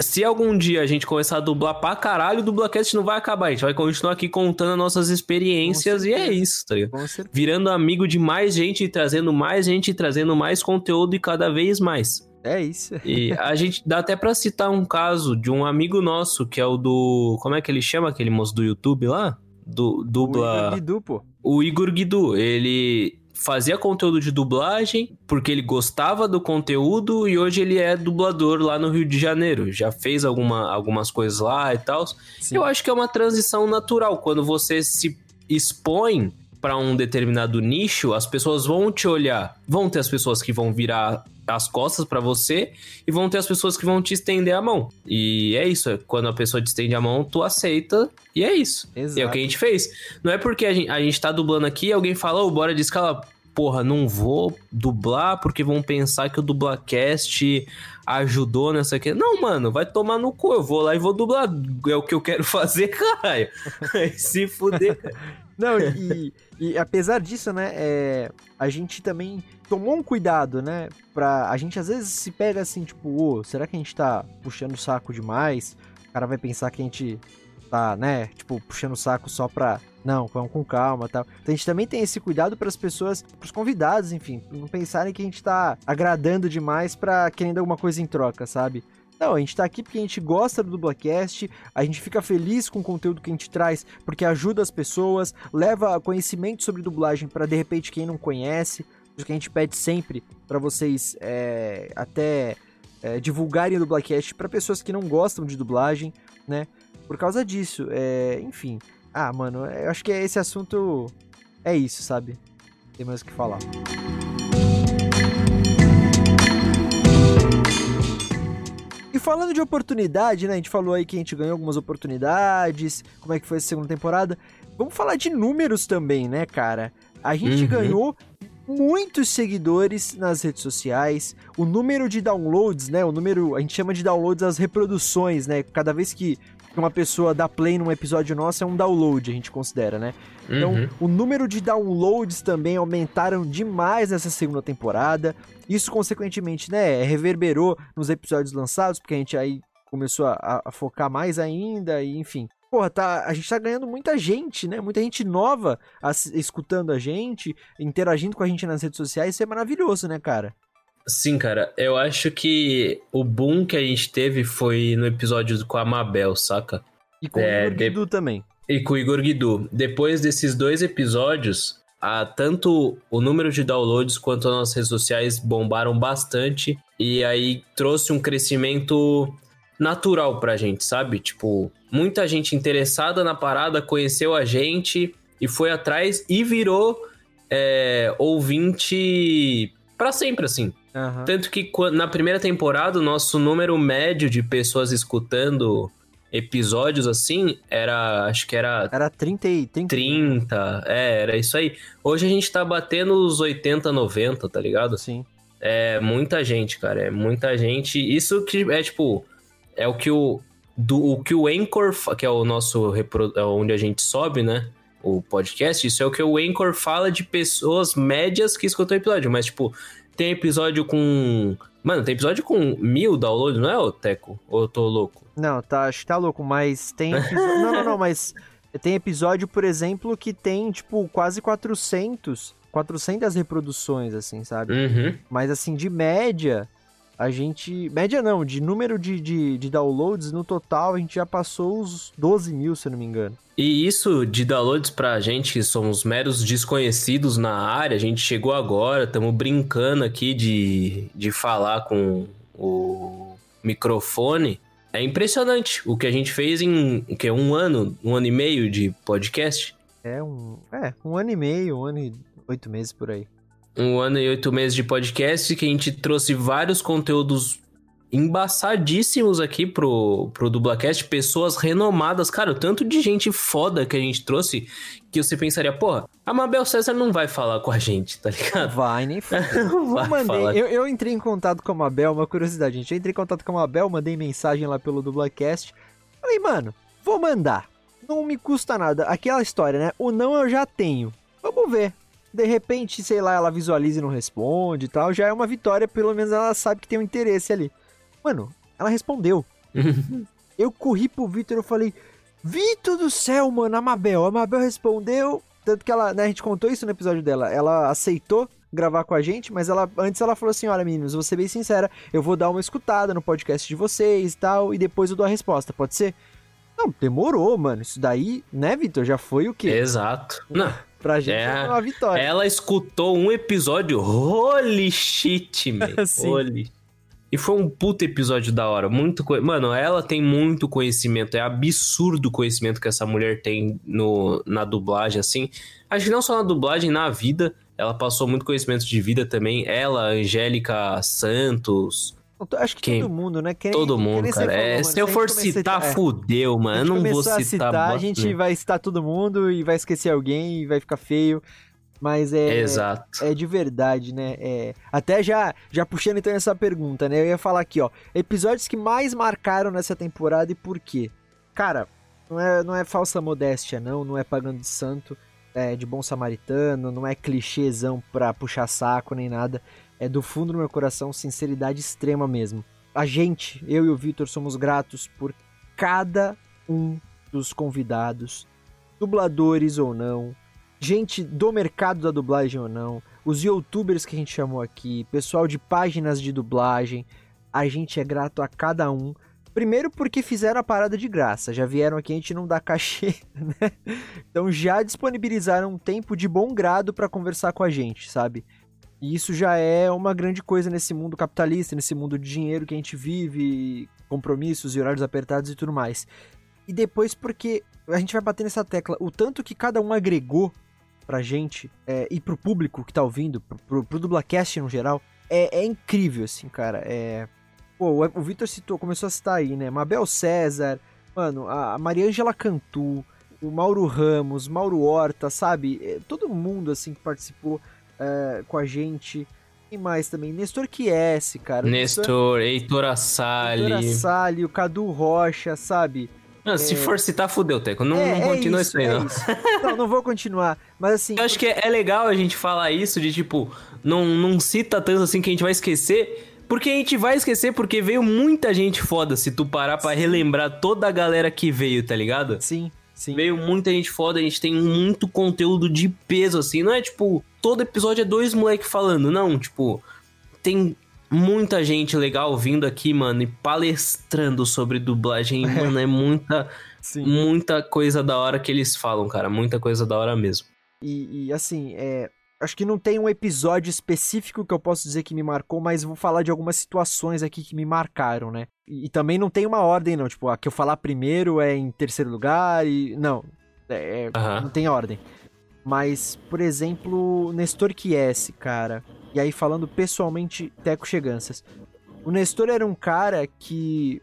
S2: se algum dia a gente começar a dublar pra caralho, o Dublacast não vai acabar. A gente vai continuar aqui contando nossas experiências e é isso, tá ligado? Virando amigo de mais gente, trazendo mais gente, trazendo mais conteúdo e cada vez mais.
S1: É isso.
S2: E a gente dá até para citar um caso de um amigo nosso, que é o do. Como é que ele chama aquele moço do YouTube lá? Do, dubla. O Igor Guidu, pô. O Igor Guidu. Ele fazia conteúdo de dublagem porque ele gostava do conteúdo e hoje ele é dublador lá no Rio de Janeiro. Já fez alguma, algumas coisas lá e tal. Eu acho que é uma transição natural. Quando você se expõe para um determinado nicho, as pessoas vão te olhar. Vão ter as pessoas que vão virar as costas para você e vão ter as pessoas que vão te estender a mão. E é isso, é quando a pessoa te estende a mão, tu aceita e é isso. Exato. E é o que a gente fez. Não é porque a gente, a gente tá dublando aqui e alguém fala, ô, oh, bora de escala. Porra, não vou dublar porque vão pensar que o Dublacast ajudou nessa aqui. Não, mano, vai tomar no cu. Eu vou lá e vou dublar. É o que eu quero fazer, caralho. Se fuder.
S1: Não, e, e apesar disso, né, é, a gente também tomou um cuidado, né? Pra, a gente às vezes se pega assim, tipo, oh, será que a gente tá puxando o saco demais? O cara vai pensar que a gente tá, né, tipo, puxando o saco só pra. Não, vamos com calma tal. Então a gente também tem esse cuidado para as pessoas, pros convidados, enfim, não pensarem que a gente tá agradando demais pra querendo alguma coisa em troca, sabe? Não, a gente tá aqui porque a gente gosta do Dublacast, a gente fica feliz com o conteúdo que a gente traz, porque ajuda as pessoas, leva conhecimento sobre dublagem para de repente quem não conhece, isso que a gente pede sempre para vocês é, até é, divulgarem o Dublacast para pessoas que não gostam de dublagem, né? Por causa disso, é, enfim. Ah, mano, eu acho que esse assunto é isso, sabe? Tem mais o que falar. Falando de oportunidade, né? A gente falou aí que a gente ganhou algumas oportunidades, como é que foi essa segunda temporada. Vamos falar de números também, né, cara? A gente uhum. ganhou muitos seguidores nas redes sociais, o número de downloads, né? O número, a gente chama de downloads as reproduções, né? Cada vez que uma pessoa dá play num episódio nosso é um download, a gente considera, né? Então, uhum. o número de downloads também aumentaram demais nessa segunda temporada. Isso, consequentemente, né, reverberou nos episódios lançados, porque a gente aí começou a, a focar mais ainda, e enfim. Porra, tá, a gente tá ganhando muita gente, né? Muita gente nova escutando a gente, interagindo com a gente nas redes sociais. Isso é maravilhoso, né, cara?
S2: Sim, cara. Eu acho que o boom que a gente teve foi no episódio com a Mabel, saca?
S1: E com é, o Igor Guidu de... também.
S2: E com o Igor Guidu. Depois desses dois episódios, a, tanto o número de downloads quanto as nossas redes sociais bombaram bastante. E aí trouxe um crescimento natural pra gente, sabe? Tipo, muita gente interessada na parada conheceu a gente e foi atrás e virou é, ouvinte para sempre, assim. Uhum. Tanto que na primeira temporada, o nosso número médio de pessoas escutando episódios assim era. Acho que era.
S1: Era 30 e
S2: 30. 30, é, era isso aí. Hoje a gente tá batendo os 80, 90, tá ligado?
S1: Sim.
S2: É muita gente, cara. É muita gente. Isso que é tipo. É o que o. Do, o que o Anchor, que é o nosso. É onde a gente sobe, né? O podcast, isso é o que o Anchor fala de pessoas médias que escutam o episódio. Mas, tipo, tem episódio com. Mano, tem episódio com mil downloads, não é, ô Teco? Ou eu tô louco?
S1: Não, tá, acho que tá louco, mas tem episódio... não, não, não, mas tem episódio, por exemplo, que tem, tipo, quase 400, 400 reproduções, assim, sabe?
S2: Uhum.
S1: Mas, assim, de média, a gente. Média não, de número de, de, de, downloads, no total a gente já passou os 12 mil, se eu não me engano.
S2: E isso de downloads pra gente, que somos meros desconhecidos na área, a gente chegou agora, estamos brincando aqui de, de falar com o microfone. É impressionante o que a gente fez em que, um ano, um ano e meio de podcast.
S1: É, um, é, um ano e meio, um ano e oito meses por aí
S2: um ano e oito meses de podcast que a gente trouxe vários conteúdos embaçadíssimos aqui pro, pro Dublacast, pessoas renomadas, cara, o tanto de gente foda que a gente trouxe que você pensaria, porra, a Mabel César não vai falar com a gente, tá ligado?
S1: Vai, nem vai mandei, eu, eu, entrei em contato com a Mabel, uma curiosidade, gente, eu entrei em contato com a Mabel, mandei mensagem lá pelo Dublacast, falei, mano, vou mandar, não me custa nada, aquela história, né, o não eu já tenho, vamos ver, de repente, sei lá, ela visualiza e não responde e tal, já é uma vitória, pelo menos ela sabe que tem um interesse ali. Mano, ela respondeu. eu corri pro Vitor e falei, Vitor do céu, mano, a Mabel. A Mabel respondeu, tanto que ela, né, a gente contou isso no episódio dela, ela aceitou gravar com a gente, mas ela antes ela falou assim: olha, meninos, vou ser bem sincera, eu vou dar uma escutada no podcast de vocês e tal, e depois eu dou a resposta, pode ser? Não, demorou, mano. Isso daí, né, Vitor? Já foi o quê?
S2: Exato. Não.
S1: Pra gente é, uma vitória.
S2: Ela escutou um episódio, holy shit, man. holy. E foi um puto episódio da hora. Muito co... Mano, ela tem muito conhecimento. É absurdo o conhecimento que essa mulher tem no, na dublagem, assim. Acho que não só na dublagem, na vida. Ela passou muito conhecimento de vida também. Ela, Angélica Santos,
S1: Acho que Quem? todo mundo, né?
S2: Quem, todo mundo, cara. Falou, é, se eu for citar, a... fudeu, mano. Eu não vou citar. A, citar,
S1: a gente vai citar todo mundo e vai esquecer alguém e vai ficar feio. Mas é.
S2: Exato.
S1: É de verdade, né? É, até já, já puxando então essa pergunta, né? Eu ia falar aqui, ó. Episódios que mais marcaram nessa temporada e por quê? Cara, não é, não é falsa modéstia, não. Não é pagando de santo, é de bom samaritano, não é clichêzão pra puxar saco nem nada é do fundo do meu coração, sinceridade extrema mesmo. A gente, eu e o Vitor, somos gratos por cada um dos convidados, dubladores ou não, gente do mercado da dublagem ou não, os youtubers que a gente chamou aqui, pessoal de páginas de dublagem, a gente é grato a cada um. Primeiro porque fizeram a parada de graça, já vieram aqui a gente não dá cachê, né? Então já disponibilizaram um tempo de bom grado para conversar com a gente, sabe? E isso já é uma grande coisa nesse mundo capitalista, nesse mundo de dinheiro que a gente vive, compromissos e horários apertados e tudo mais. E depois porque a gente vai bater nessa tecla, o tanto que cada um agregou pra gente é, e pro público que tá ouvindo, pro, pro, pro Dublacast no geral, é, é, incrível, assim, cara. É... Pô, o, Vitor citou, começou a citar aí, né? Mabel César, mano, a, a Mariângela Cantu, o Mauro Ramos, Mauro Horta, sabe? É, todo mundo, assim, que participou é, com a gente. E mais também, Nestor Chiesi, cara.
S2: Nestor, Heitor Assali. Heitor
S1: Assali, o Cadu Rocha, sabe?
S2: Não, se é. for citar, fudeu, Teco. Não, é, não é continua isso, isso aí, não. Isso.
S1: Não, não vou continuar. Mas assim.
S2: Eu acho que é, legal a gente falar isso de tipo, não, não cita tanto assim que a gente vai esquecer. Porque a gente vai esquecer, porque veio muita gente foda se tu parar pra relembrar toda a galera que veio, tá ligado?
S1: Sim, sim.
S2: Veio muita gente foda, a gente tem muito conteúdo de peso, assim. Não é tipo, todo episódio é dois moleques falando, não. Tipo, tem muita gente legal vindo aqui, mano, e palestrando sobre dublagem. É. Mano, é muita, muita coisa da hora que eles falam, cara. Muita coisa da hora mesmo.
S1: E, e assim, é, acho que não tem um episódio específico que eu posso dizer que me marcou, mas vou falar de algumas situações aqui que me marcaram, né? E, e também não tem uma ordem, não. Tipo, a que eu falar primeiro é em terceiro lugar e. Não. É, é, Não tem ordem. Mas, por exemplo, Nestor Chiesi, cara. E aí, falando pessoalmente, Teco Cheganças. O Nestor era um cara que,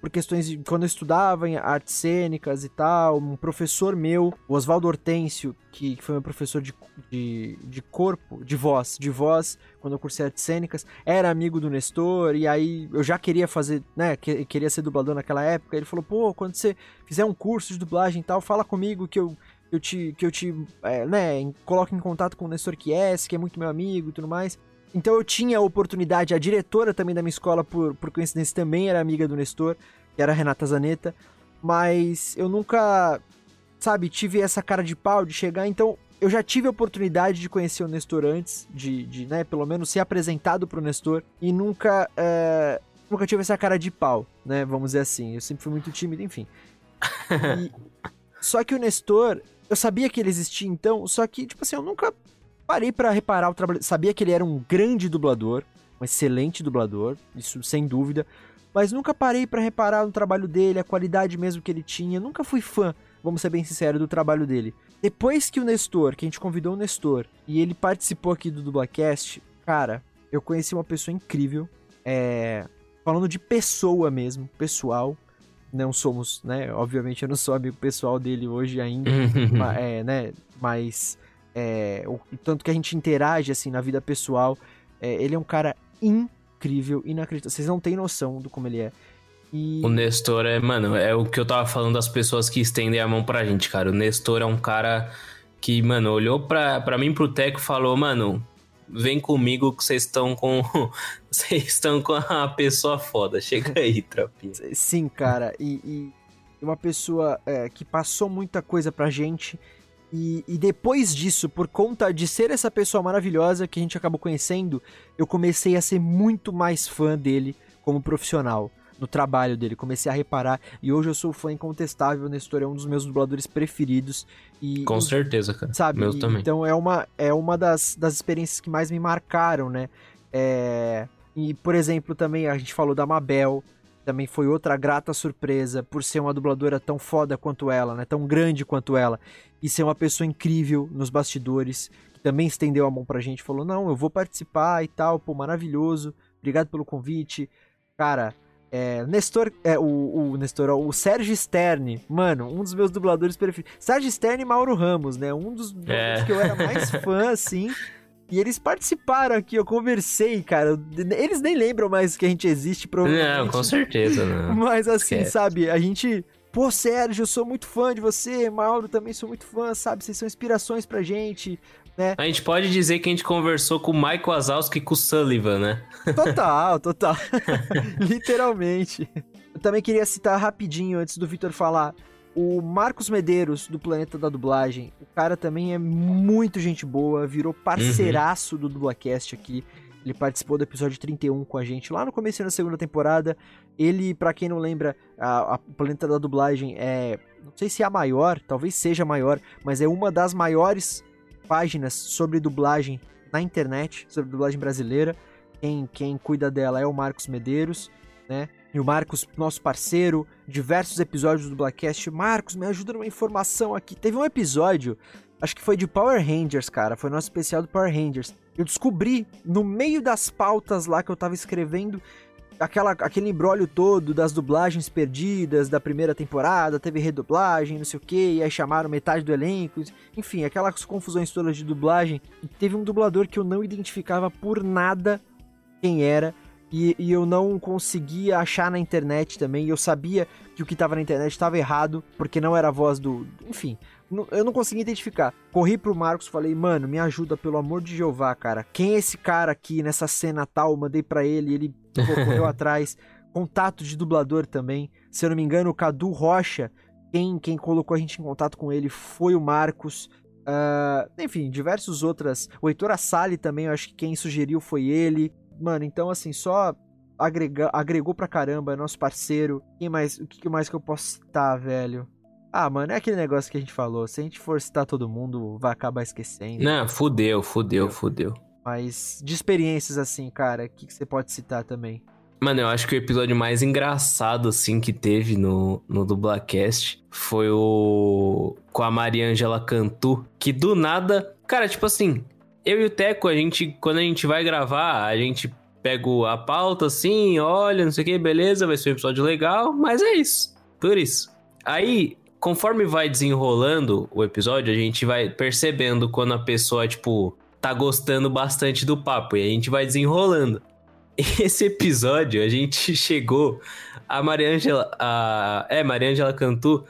S1: por questões de quando eu estudava em artes cênicas e tal, um professor meu, o Oswaldo Hortêncio, que, que foi meu professor de, de, de, corpo, de voz, de voz, quando eu cursei artes cênicas, era amigo do Nestor, e aí eu já queria fazer, né, que, queria ser dublador naquela época. Ele falou, pô, quando você fizer um curso de dublagem e tal, fala comigo que eu que eu te, que eu te é, né, coloco em contato com o Nestor Kies, que é muito meu amigo e tudo mais. Então eu tinha a oportunidade, a diretora também da minha escola, por, por coincidência, também era amiga do Nestor, que era a Renata Zanetta, mas eu nunca, sabe, tive essa cara de pau de chegar, então eu já tive a oportunidade de conhecer o Nestor antes, de, de né, pelo menos ser apresentado pro Nestor, e nunca, é, nunca tive essa cara de pau, né, vamos dizer assim, eu sempre fui muito tímido, enfim. E, só que o Nestor, eu sabia que ele existia então, só que, tipo assim, eu nunca parei para reparar o trabalho. Sabia que ele era um grande dublador, um excelente dublador, isso sem dúvida, mas nunca parei para reparar no trabalho dele, a qualidade mesmo que ele tinha. Nunca fui fã, vamos ser bem sinceros, do trabalho dele. Depois que o Nestor, que a gente convidou o Nestor, e ele participou aqui do Dublacast, cara, eu conheci uma pessoa incrível, é... falando de pessoa mesmo, pessoal, não somos, né? Obviamente eu não sou amigo pessoal dele hoje ainda, mas, é, né? Mas é, o tanto que a gente interage assim na vida pessoal, é, ele é um cara incrível, inacreditável. Vocês não têm noção do como ele é.
S2: E... O Nestor é, mano, é o que eu tava falando das pessoas que estendem a mão pra gente, cara. O Nestor é um cara que, mano, olhou pra, pra mim pro Teco e falou, mano, vem comigo que vocês estão com. Vocês estão com a pessoa foda. Chega aí, trapinha.
S1: Sim, cara. E, e uma pessoa é, que passou muita coisa pra gente. E, e, depois disso, por conta de ser essa pessoa maravilhosa que a gente acabou conhecendo, eu comecei a ser muito mais fã dele como profissional no trabalho dele, comecei a reparar e hoje eu sou fã incontestável, o Nestor é um dos meus dubladores preferidos e
S2: com certeza, cara.
S1: Sabe?
S2: Meu e, também.
S1: Então é uma é uma das, das experiências que mais me marcaram, né? É, e por exemplo, também a gente falou da Mabel, também foi outra grata surpresa por ser uma dubladora tão foda quanto ela, né? Tão grande quanto ela e ser uma pessoa incrível nos bastidores, que também estendeu a mão pra gente, falou: "Não, eu vou participar e tal, pô, maravilhoso. Obrigado pelo convite". Cara, é, Nestor, é, o, o Nestor, o Sérgio Sterne, mano, um dos meus dubladores preferidos. Sérgio Sterne e Mauro Ramos, né? Um dos é. que eu era mais fã, assim. E eles participaram aqui, eu conversei, cara. Eles nem lembram mais que a gente existe, provavelmente.
S2: Não, com certeza, não.
S1: Mas assim, Esquece. sabe, a gente. Pô, Sérgio, eu sou muito fã de você, Mauro também sou muito fã, sabe? Vocês são inspirações pra gente né?
S2: A gente pode dizer que a gente conversou com o Michael Wazowski e com o Sullivan, né?
S1: Total, total. Literalmente. Eu também queria citar rapidinho, antes do Victor falar, O Marcos Medeiros, do Planeta da Dublagem, o cara também é muito gente boa, virou parceiraço do Dublacast aqui. Ele participou do episódio 31 com a gente lá no começo da segunda temporada. Ele, para quem não lembra, a, a Planeta da Dublagem é. Não sei se é a maior, talvez seja a maior, mas é uma das maiores páginas sobre dublagem na internet, sobre dublagem brasileira. Quem, quem cuida dela é o Marcos Medeiros, né? E o Marcos, nosso parceiro, diversos episódios do Blackcast. Marcos, me ajuda numa informação aqui. Teve um episódio, acho que foi de Power Rangers, cara. Foi nosso especial do Power Rangers. Eu descobri, no meio das pautas lá que eu tava escrevendo, aquela, aquele embrólio todo das dublagens perdidas da primeira temporada, teve redublagem, não sei o que, e aí chamaram metade do elenco, enfim, aquelas confusões todas de dublagem. E teve um dublador que eu não identificava por nada quem era, e, e, eu não conseguia achar na internet também. Eu sabia que o que estava na internet estava errado, porque não era a voz do. Enfim, eu não conseguia identificar. Corri pro Marcos falei, mano, me ajuda, pelo amor de Jeová, cara. Quem é esse cara aqui nessa cena tal? Mandei para ele, ele correu atrás. Contato de dublador também. Se eu não me engano, o Cadu Rocha, quem, quem colocou a gente em contato com ele foi o Marcos. Uh, enfim, diversos outras. O Heitor Assali também, eu acho que quem sugeriu foi ele. Mano, então assim, só agrega, agregou pra caramba, é nosso parceiro. Quem mais, o que mais que eu posso citar, velho? Ah, mano, é aquele negócio que a gente falou. Se a gente for citar todo mundo, vai acabar esquecendo.
S2: Não, fudeu, fudeu, fudeu.
S1: Mas de experiências assim, cara, o que, que você pode citar também?
S2: Mano, eu acho que o episódio mais engraçado, assim, que teve no, no Dublacast foi o. com a Mariângela Cantu. Que do nada. Cara, tipo assim, eu e o Teco, a gente, quando a gente vai gravar, a gente pega a pauta assim, olha, não sei o que, beleza, vai ser um episódio legal, mas é isso. Por isso. Aí, conforme vai desenrolando o episódio, a gente vai percebendo quando a pessoa, tipo, tá gostando bastante do papo e a gente vai desenrolando. Esse episódio, a gente chegou. A Mariângela. A, é, Mariângela Cantu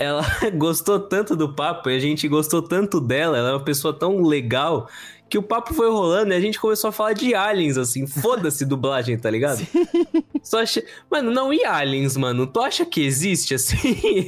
S2: ela gostou tanto do papo e a gente gostou tanto dela, ela é uma pessoa tão legal que o papo foi rolando e a gente começou a falar de aliens, assim. Foda-se dublagem, tá ligado? Sim. Só achei... Mano, não, e aliens, mano? Tu acha que existe, assim?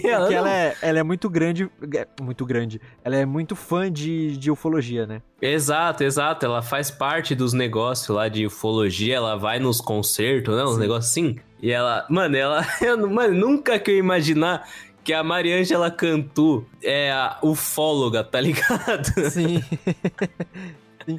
S1: Ela, Porque ela, é, ela é muito grande. É, muito grande. Ela é muito fã de, de ufologia, né?
S2: Exato, exato. Ela faz parte dos negócios lá de ufologia. Ela vai nos concertos, né? Uns negócios assim. E ela. Mano, ela. Mano, nunca que eu ia imaginar que a Mariângela Cantu é a ufóloga, tá ligado?
S1: Sim. Sim.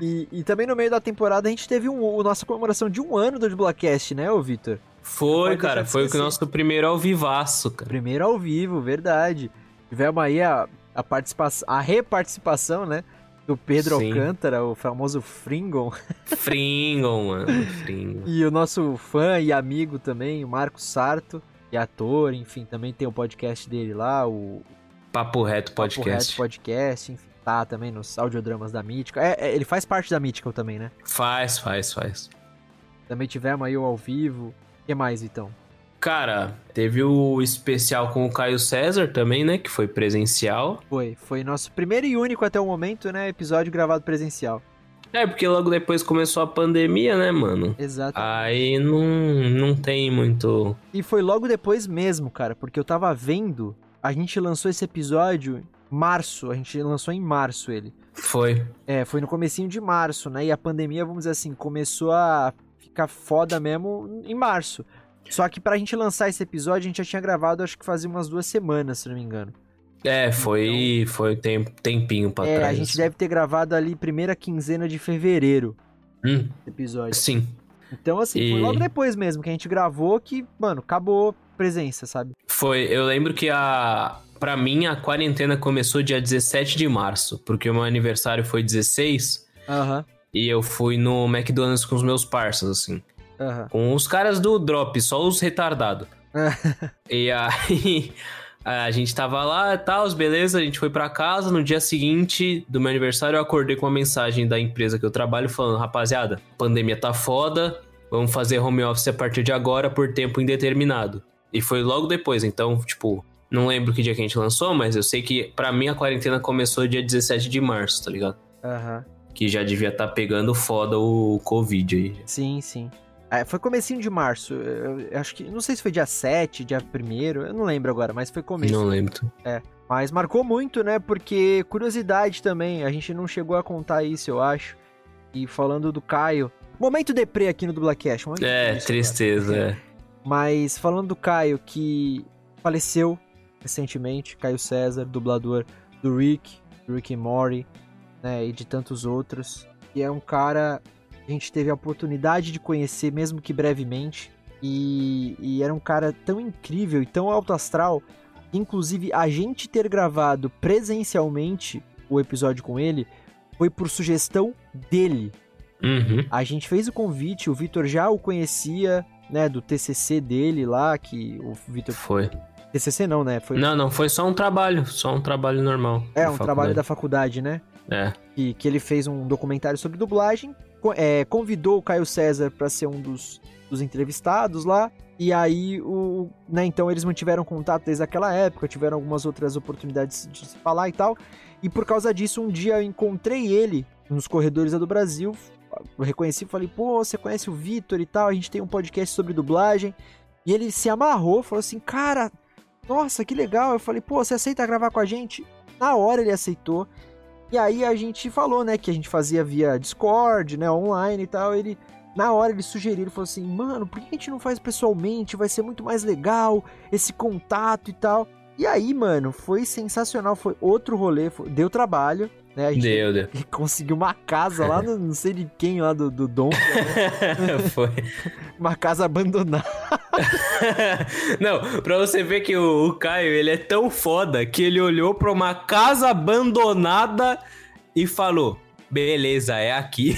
S1: E, e, também no meio da temporada a gente teve um, a nossa comemoração de um ano do Dublacast, né, ô Vitor?
S2: Foi, cara, foi o nosso primeiro ao vivaço, cara.
S1: Primeiro ao vivo, verdade. Tivemos aí a, a participação, a reparticipação, né? Do Pedro Sim. Alcântara, o famoso Fringon.
S2: Fringon, mano. Fringon.
S1: e o nosso fã e amigo também, o Marcos Sarto, e ator, enfim, também tem o podcast dele lá, o
S2: Papo Reto Podcast. Papo Reto
S1: Podcast, enfim também nos audiodramas da Mítica. É, é, ele faz parte da Mítica também, né?
S2: Faz, faz, faz.
S1: Também tivemos aí o ao vivo. O que mais, então?
S2: Cara, teve o especial com o Caio César também, né? Que foi presencial.
S1: Foi, foi nosso primeiro e único até o momento, né? Episódio gravado presencial.
S2: É, porque logo depois começou a pandemia, né, mano?
S1: Exato.
S2: Aí não, não tem muito.
S1: E foi logo depois mesmo, cara, porque eu tava vendo. A gente lançou esse episódio março, a gente lançou em março ele.
S2: Foi.
S1: É, foi no comecinho de março, né? E a pandemia, vamos dizer assim, começou a ficar foda mesmo em março. Só que pra gente lançar esse episódio, a gente já tinha gravado, acho que fazia umas duas semanas, se não me engano.
S2: É, foi, então, foi temp, tempinho pra é, trás.
S1: A gente deve ter gravado ali primeira quinzena de fevereiro.
S2: Hum,
S1: episódio.
S2: Sim.
S1: Então, assim, e... foi logo depois mesmo que a gente gravou que, mano, acabou presença, sabe?
S2: Foi, eu lembro que a, para mim, a quarentena começou dia 17 de março, porque o meu aniversário foi 16.
S1: Uhum.
S2: E eu fui no McDonald's com os meus parceiros, assim.
S1: Uhum.
S2: Com os caras do Drop, só os retardados. e aí. A gente tava lá e tal, beleza, a gente foi para casa. No dia seguinte do meu aniversário, eu acordei com uma mensagem da empresa que eu trabalho falando: rapaziada, pandemia tá foda, vamos fazer home office a partir de agora por tempo indeterminado. E foi logo depois, então, tipo, não lembro que dia que a gente lançou, mas eu sei que para mim a quarentena começou dia 17 de março, tá ligado?
S1: Aham. Uhum.
S2: Que já devia estar tá pegando foda o Covid aí.
S1: Sim, sim. É, foi comecinho de março. Eu, acho que. Não sei se foi dia 7, dia 1 eu não lembro agora, mas foi começo.
S2: Não lembro.
S1: É. Mas marcou muito, né? Porque curiosidade também, a gente não chegou a contar isso, eu acho. E falando do Caio. Momento deprê aqui no Dublacast.
S2: É, tristeza, é.
S1: Mas falando do Caio, que faleceu recentemente, Caio César, dublador do Rick, do Rick e Morty, né? E de tantos outros. E é um cara a gente teve a oportunidade de conhecer, mesmo que brevemente. E, e era um cara tão incrível e tão alto astral. Que, inclusive, a gente ter gravado presencialmente o episódio com ele foi por sugestão dele.
S2: Uhum.
S1: A gente fez o convite, o Vitor já o conhecia, né, do TCC dele lá, que o Vitor...
S2: Foi.
S1: TCC não, né?
S2: Foi... Não, não, foi só um trabalho, só um trabalho normal.
S1: É, um faculdade. trabalho da faculdade, né?
S2: É.
S1: E que ele fez um documentário sobre dublagem, é, convidou o Caio César para ser um dos, dos entrevistados lá. E aí, o, né, então eles mantiveram contato desde aquela época, tiveram algumas outras oportunidades de se falar e tal. E por causa disso, um dia eu encontrei ele nos corredores do Brasil. Eu reconheci e falei, pô, você conhece o Vitor e tal? A gente tem um podcast sobre dublagem. E ele se amarrou, falou assim, cara, nossa, que legal. Eu falei, pô, você aceita gravar com a gente? Na hora ele aceitou. E aí a gente falou, né, que a gente fazia via Discord, né, online e tal. Ele, na hora ele sugeriu, ele falou assim, mano, por que a gente não faz pessoalmente? Vai ser muito mais legal esse contato e tal. E aí, mano, foi sensacional, foi outro rolê, foi, deu trabalho, né? A gente
S2: deu, deu.
S1: conseguiu uma casa lá, no, não sei de quem lá, do, do Dom.
S2: Né? foi.
S1: uma casa abandonada.
S2: não, pra você ver que o, o, Caio, ele é tão foda que ele olhou pra uma casa abandonada e falou... Beleza, é aqui.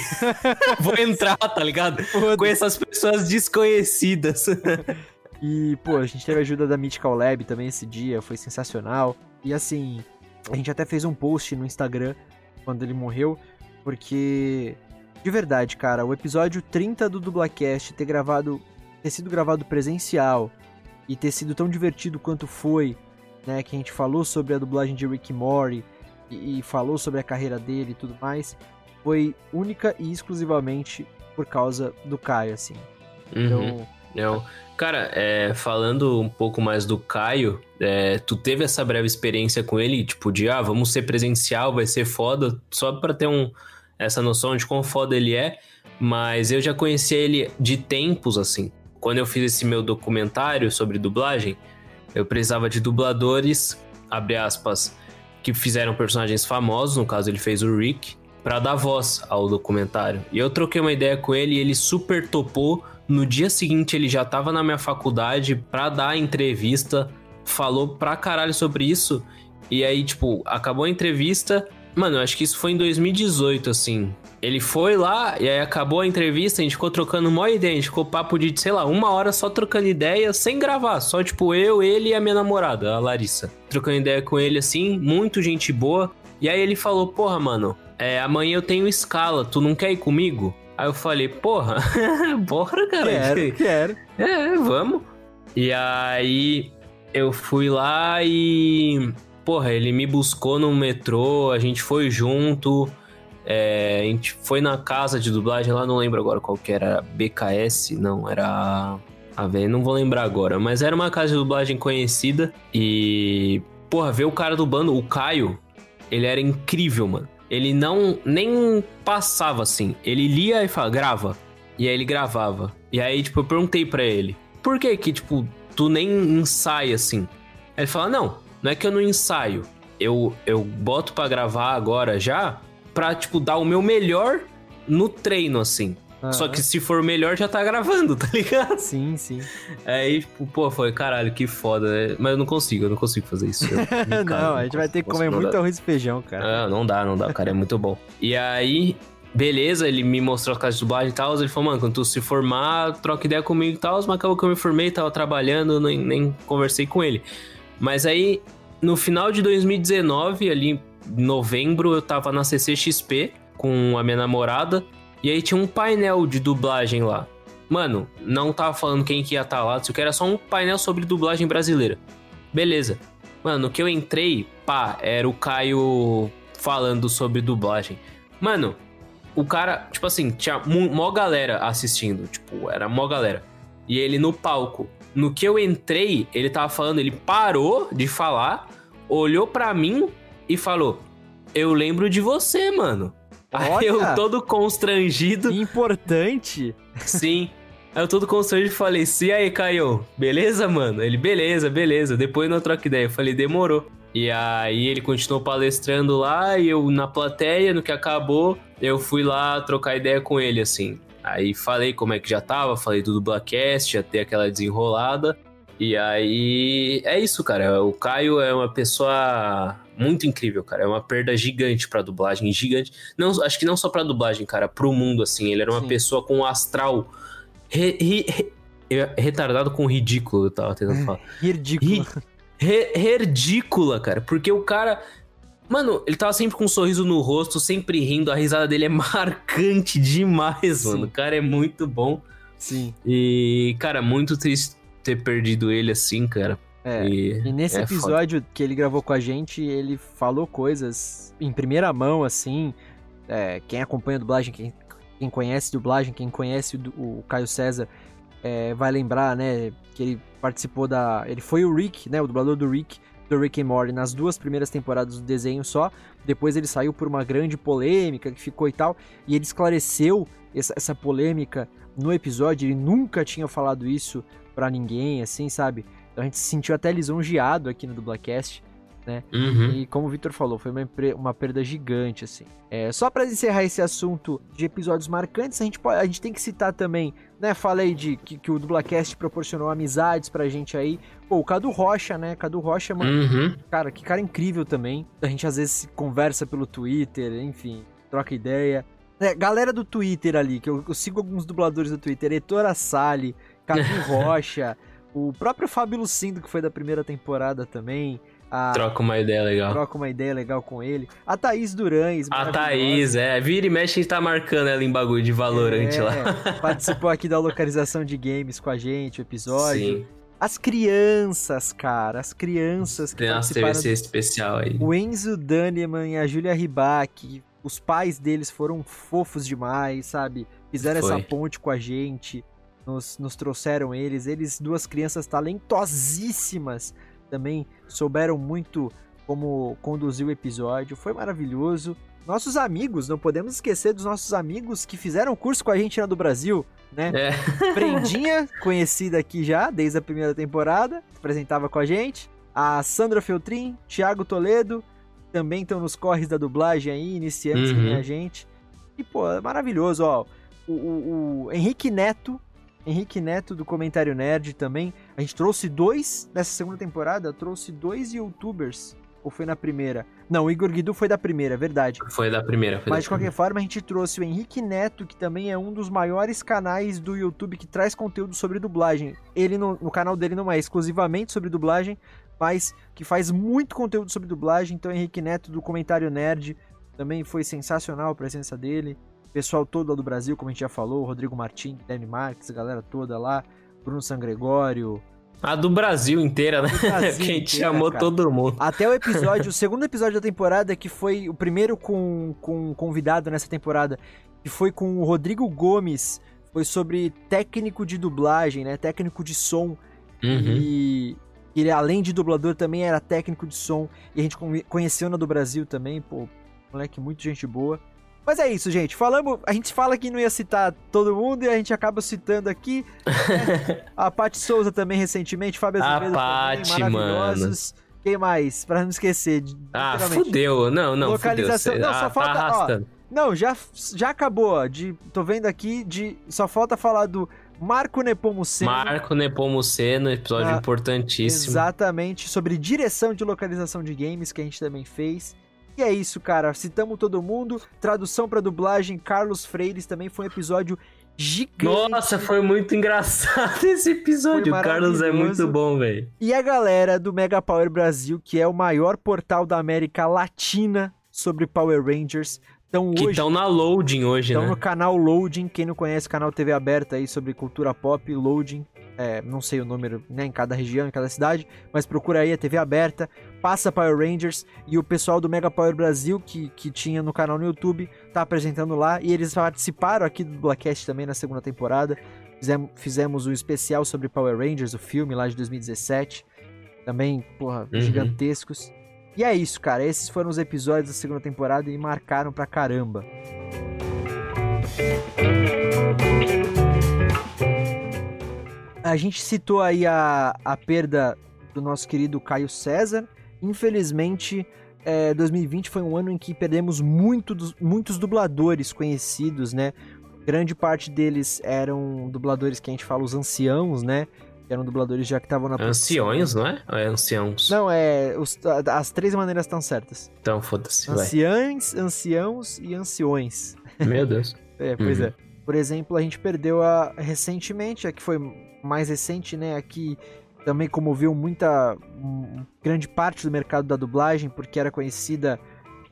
S2: Vou entrar, tá ligado? Com essas pessoas desconhecidas.
S1: E, pô, a gente teve a ajuda da Mythical Lab também esse dia, foi sensacional. E assim, a gente até fez um post no Instagram quando ele morreu, porque de verdade, cara, o episódio 30 do Dublacast ter gravado, ter sido gravado presencial e ter sido tão divertido quanto foi, né, que a gente falou sobre a dublagem de Rick Morty e, e falou sobre a carreira dele e tudo mais, foi única e exclusivamente por causa do Caio, assim.
S2: Uhum. Então, Cara, é, falando um pouco mais do Caio, é, tu teve essa breve experiência com ele, tipo, de ah, vamos ser presencial, vai ser foda, só pra ter um, essa noção de quão foda ele é, mas eu já conheci ele de tempos, assim. Quando eu fiz esse meu documentário sobre dublagem, eu precisava de dubladores, abre aspas, que fizeram personagens famosos, no caso ele fez o Rick, para dar voz ao documentário. E eu troquei uma ideia com ele e ele super topou no dia seguinte ele já tava na minha faculdade pra dar a entrevista, falou pra caralho sobre isso. E aí, tipo, acabou a entrevista. Mano, eu acho que isso foi em 2018, assim. Ele foi lá e aí acabou a entrevista, a gente ficou trocando uma ideia, a gente ficou papo de, sei lá, uma hora só trocando ideia, sem gravar, só tipo eu, ele e a minha namorada, a Larissa. Trocando ideia com ele assim, muito gente boa. E aí ele falou: Porra, mano, é, amanhã eu tenho escala, tu não quer ir comigo? Aí eu falei, porra, bora, cara.
S1: Quero, quero.
S2: É, vamos. E aí eu fui lá e. Porra, ele me buscou no metrô, a gente foi junto. É, a gente foi na casa de dublagem lá, não lembro agora qual que era. BKS? Não, era. A ver, não vou lembrar agora. Mas era uma casa de dublagem conhecida. E. Porra, ver o cara dublando, o Caio, ele era incrível, mano ele não nem passava assim. Ele lia e falava, grava. E aí ele gravava. E aí, tipo, eu perguntei para ele, por que que, tipo, tu nem ensaia assim? Ele fala, não, não é que eu não ensaio. Eu, eu boto para gravar agora já, pra, tipo, dar o meu melhor no treino, assim. Uhum. Só que se for melhor, já tá gravando, tá ligado?
S1: Sim, sim.
S2: Aí, tipo, pô, foi caralho, que foda. Né? Mas eu não consigo, eu não consigo fazer isso.
S1: Eu, não, não, a gente vai ter que comer muito arroz e feijão, cara.
S2: Ah, não dá, não dá, cara, é muito bom. E aí, beleza, ele me mostrou as casas de dublagem e tal. Ele falou, mano, quando tu se formar, troca ideia comigo e tal. Mas acabou que eu me formei, tava trabalhando, nem, nem conversei com ele. Mas aí, no final de 2019, ali em novembro, eu tava na CCXP com a minha namorada. E aí tinha um painel de dublagem lá. Mano, não tava falando quem que ia estar tá lá, isso que era só um painel sobre dublagem brasileira. Beleza. Mano, no que eu entrei, pá, era o Caio falando sobre dublagem. Mano, o cara, tipo assim, tinha mó galera assistindo. Tipo, era mó galera. E ele no palco. No que eu entrei, ele tava falando, ele parou de falar, olhou para mim e falou: Eu lembro de você, mano. Olha, Aí eu todo constrangido.
S1: Importante.
S2: Sim. Aí eu todo constrangido falei, e aí, Caio? Beleza, mano? Ele, beleza, beleza. Depois não troca ideia. Eu falei, demorou. E aí ele continuou palestrando lá e eu na plateia, no que acabou, eu fui lá trocar ideia com ele, assim. Aí falei como é que já tava, falei do Dublacast, já ter aquela desenrolada. E aí é isso, cara. O Caio é uma pessoa muito incrível, cara. É uma perda gigante pra dublagem, gigante. Não, acho que não só pra dublagem, cara, pro mundo, assim. Ele era uma Sim. pessoa com um astral re, re, re, retardado com ridículo, eu tava tentando falar.
S1: Ridículo.
S2: ridícula, cara. Porque o cara. Mano, ele tava sempre com um sorriso no rosto, sempre rindo. A risada dele é marcante demais, Sim. mano. O cara é muito bom.
S1: Sim.
S2: E, cara, muito triste ter perdido ele assim, cara.
S1: É, e, e nesse é episódio foda. que ele gravou com a gente, ele falou coisas em primeira mão, assim. É, quem acompanha a dublagem, quem, quem conhece dublagem, quem conhece o, o Caio César, é, vai lembrar, né, que ele participou da... Ele foi o Rick, né, o dublador do Rick, do Rick and Morty nas duas primeiras temporadas do desenho só. Depois ele saiu por uma grande polêmica que ficou e tal. E ele esclareceu essa, essa polêmica no episódio. Ele nunca tinha falado isso para ninguém, assim, sabe? Então a gente se sentiu até lisonjeado aqui no Dublacast né? Uhum. E como o Victor falou, foi uma, uma perda gigante, assim. É, só para encerrar esse assunto de episódios marcantes, a gente, pode, a gente tem que citar também, né? Falei de que, que o Dublacast proporcionou amizades pra gente aí. Pô, o Cadu Rocha, né? Cadu Rocha, mano, uhum. cara, que cara incrível também. A gente às vezes conversa pelo Twitter, enfim, troca ideia. É, galera do Twitter ali, que eu, eu sigo alguns dubladores do Twitter, Heitor Sali, Cadu Rocha, o próprio Fábio Lucindo, que foi da primeira temporada também.
S2: A... Troca uma ideia legal.
S1: Troca uma ideia legal com ele. A Thaís Durães.
S2: A Thaís, é. Vira e mexe, a gente tá marcando ela em bagulho de Valorante é, lá.
S1: Participou aqui da localização de games com a gente, o episódio. Sim. As crianças, cara, as crianças
S2: que Tem uma CVC especial aí.
S1: O Enzo Daneman e a Julia Ribac, os pais deles foram fofos demais, sabe? Fizeram Foi. essa ponte com a gente, nos, nos trouxeram eles. Eles, duas crianças talentosíssimas, também souberam muito como conduzir o episódio, foi maravilhoso. Nossos amigos, não podemos esquecer dos nossos amigos que fizeram curso com a gente na do Brasil, né? É. Prendinha, conhecida aqui já desde a primeira temporada, apresentava com a gente. A Sandra Feltrin, Thiago Toledo, também estão nos corres da dublagem aí, iniciantes uhum. a gente. E, pô, é maravilhoso, ó. O, o, o Henrique Neto, Henrique Neto do Comentário Nerd também. A gente trouxe dois, nessa segunda temporada, trouxe dois youtubers. Ou foi na primeira? Não, o Igor Guidu foi da primeira, é verdade.
S2: Foi da primeira. Foi
S1: Mas
S2: de
S1: qualquer primeira. forma, a gente trouxe o Henrique Neto, que também é um dos maiores canais do YouTube que traz conteúdo sobre dublagem. Ele, no, no canal dele, não é exclusivamente sobre dublagem, mas que faz muito conteúdo sobre dublagem. Então, Henrique Neto do Comentário Nerd também foi sensacional a presença dele pessoal todo lá do Brasil, como a gente já falou, Rodrigo Martins, Guilherme Marques, a galera toda lá, Bruno Sangregório.
S2: A do Brasil inteira, né? Brasil que a gente inteira, chamou cara. todo mundo.
S1: Até o episódio, o segundo episódio da temporada, que foi o primeiro com, com um convidado nessa temporada, que foi com o Rodrigo Gomes, foi sobre técnico de dublagem, né? Técnico de som. Uhum. E ele, além de dublador, também era técnico de som. E a gente conheceu na do Brasil também, pô, moleque, muito gente boa. Mas é isso, gente. Falamos, a gente fala que não ia citar todo mundo e a gente acaba citando aqui. Né? a Paty Souza também recentemente, Fábio
S2: Azevedo a Paty. Mano.
S1: Quem mais? Pra não esquecer.
S2: Ah, fudeu. Não, não,
S1: Localização.
S2: Fudeu.
S1: Não, só ah, falta. Tá ó, não, já, já acabou. De, tô vendo aqui, de, só falta falar do Marco Nepomuceno.
S2: Marco Nepomuceno, episódio ah, importantíssimo.
S1: Exatamente, sobre direção de localização de games, que a gente também fez. E é isso, cara. Citamos todo mundo. Tradução para dublagem, Carlos Freires também foi um episódio gigante.
S2: Nossa, foi muito engraçado esse episódio. O Carlos é muito bom, velho.
S1: E a galera do Mega Power Brasil, que é o maior portal da América Latina sobre Power Rangers. Então,
S2: que estão na Loading hoje,
S1: né? Estão no canal Loading. Quem não conhece, canal TV aberta aí sobre cultura pop, Loading. É, não sei o número né, em cada região, em cada cidade, mas procura aí a TV aberta. Passa Power Rangers e o pessoal do Mega Power Brasil, que, que tinha no canal no YouTube, tá apresentando lá. E eles participaram aqui do Blackcast também na segunda temporada. Fizemos, fizemos um especial sobre Power Rangers, o filme lá de 2017. Também, porra, uhum. gigantescos. E é isso, cara. Esses foram os episódios da segunda temporada e marcaram pra caramba. A gente citou aí a, a perda do nosso querido Caio César. Infelizmente, é, 2020 foi um ano em que perdemos muito dos, muitos dubladores conhecidos, né? Grande parte deles eram dubladores que a gente fala os anciãos, né? Que eram dubladores já que estavam na
S2: Anciões, não é? Ou é anciãos?
S1: Não, é. Os, as três maneiras estão certas.
S2: Então, foda-se.
S1: Anciães, anciãos e anciões.
S2: Meu Deus.
S1: é, pois uhum. é. Por exemplo, a gente perdeu a recentemente, a que foi mais recente, né? Aqui também comoveu muita grande parte do mercado da dublagem, porque era conhecida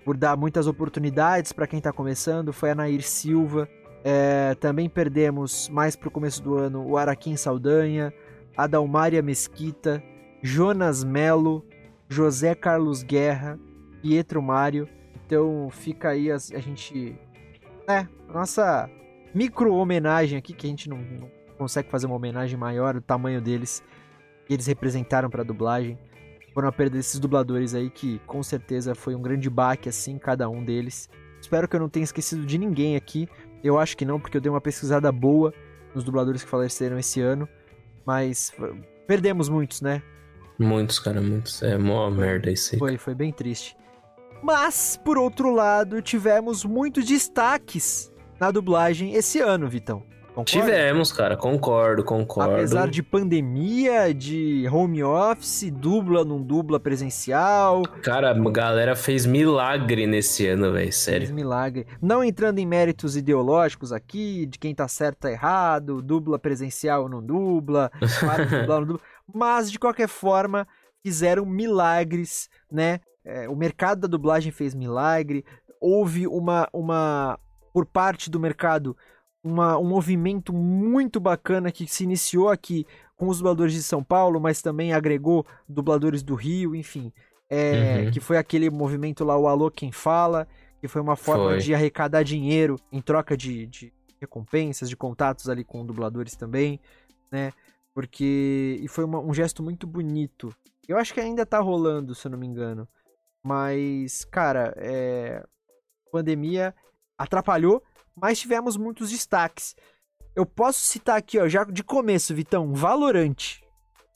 S1: por dar muitas oportunidades para quem está começando, foi a Nair Silva. É, também perdemos mais para o começo do ano o Araquim Saldanha, a Dalmária Mesquita, Jonas Melo, José Carlos Guerra, Pietro Mário. Então fica aí a, a gente. É, nossa micro homenagem aqui, que a gente não, não consegue fazer uma homenagem maior, o tamanho deles que eles representaram para a dublagem. Foram a perda desses dubladores aí que com certeza foi um grande baque assim, cada um deles. Espero que eu não tenha esquecido de ninguém aqui. Eu acho que não, porque eu dei uma pesquisada boa nos dubladores que faleceram esse ano, mas perdemos muitos, né?
S2: Muitos, cara, muitos. É mó merda isso aí.
S1: Foi, foi bem triste. Mas, por outro lado, tivemos muitos destaques na dublagem esse ano, Vitão.
S2: Concorda? Tivemos, cara, concordo, concordo.
S1: Apesar de pandemia, de home office, dubla, não dubla presencial.
S2: Cara, a galera fez milagre nesse ano, velho, sério. Fez
S1: milagre. Não entrando em méritos ideológicos aqui, de quem tá certo tá errado, dubla presencial ou não dubla, para dublar não dubla. Mas, de qualquer forma, fizeram milagres, né? É, o mercado da dublagem fez milagre. Houve uma, uma por parte do mercado uma, um movimento muito bacana que se iniciou aqui com os dubladores de São Paulo, mas também agregou dubladores do Rio, enfim. É, uhum. Que foi aquele movimento lá, o Alô Quem Fala, que foi uma forma foi. de arrecadar dinheiro em troca de, de recompensas, de contatos ali com dubladores também, né? Porque. E foi uma, um gesto muito bonito. Eu acho que ainda tá rolando, se eu não me engano. Mas, cara, é... pandemia atrapalhou, mas tivemos muitos destaques. Eu posso citar aqui, ó, já de começo, Vitão, Valorante.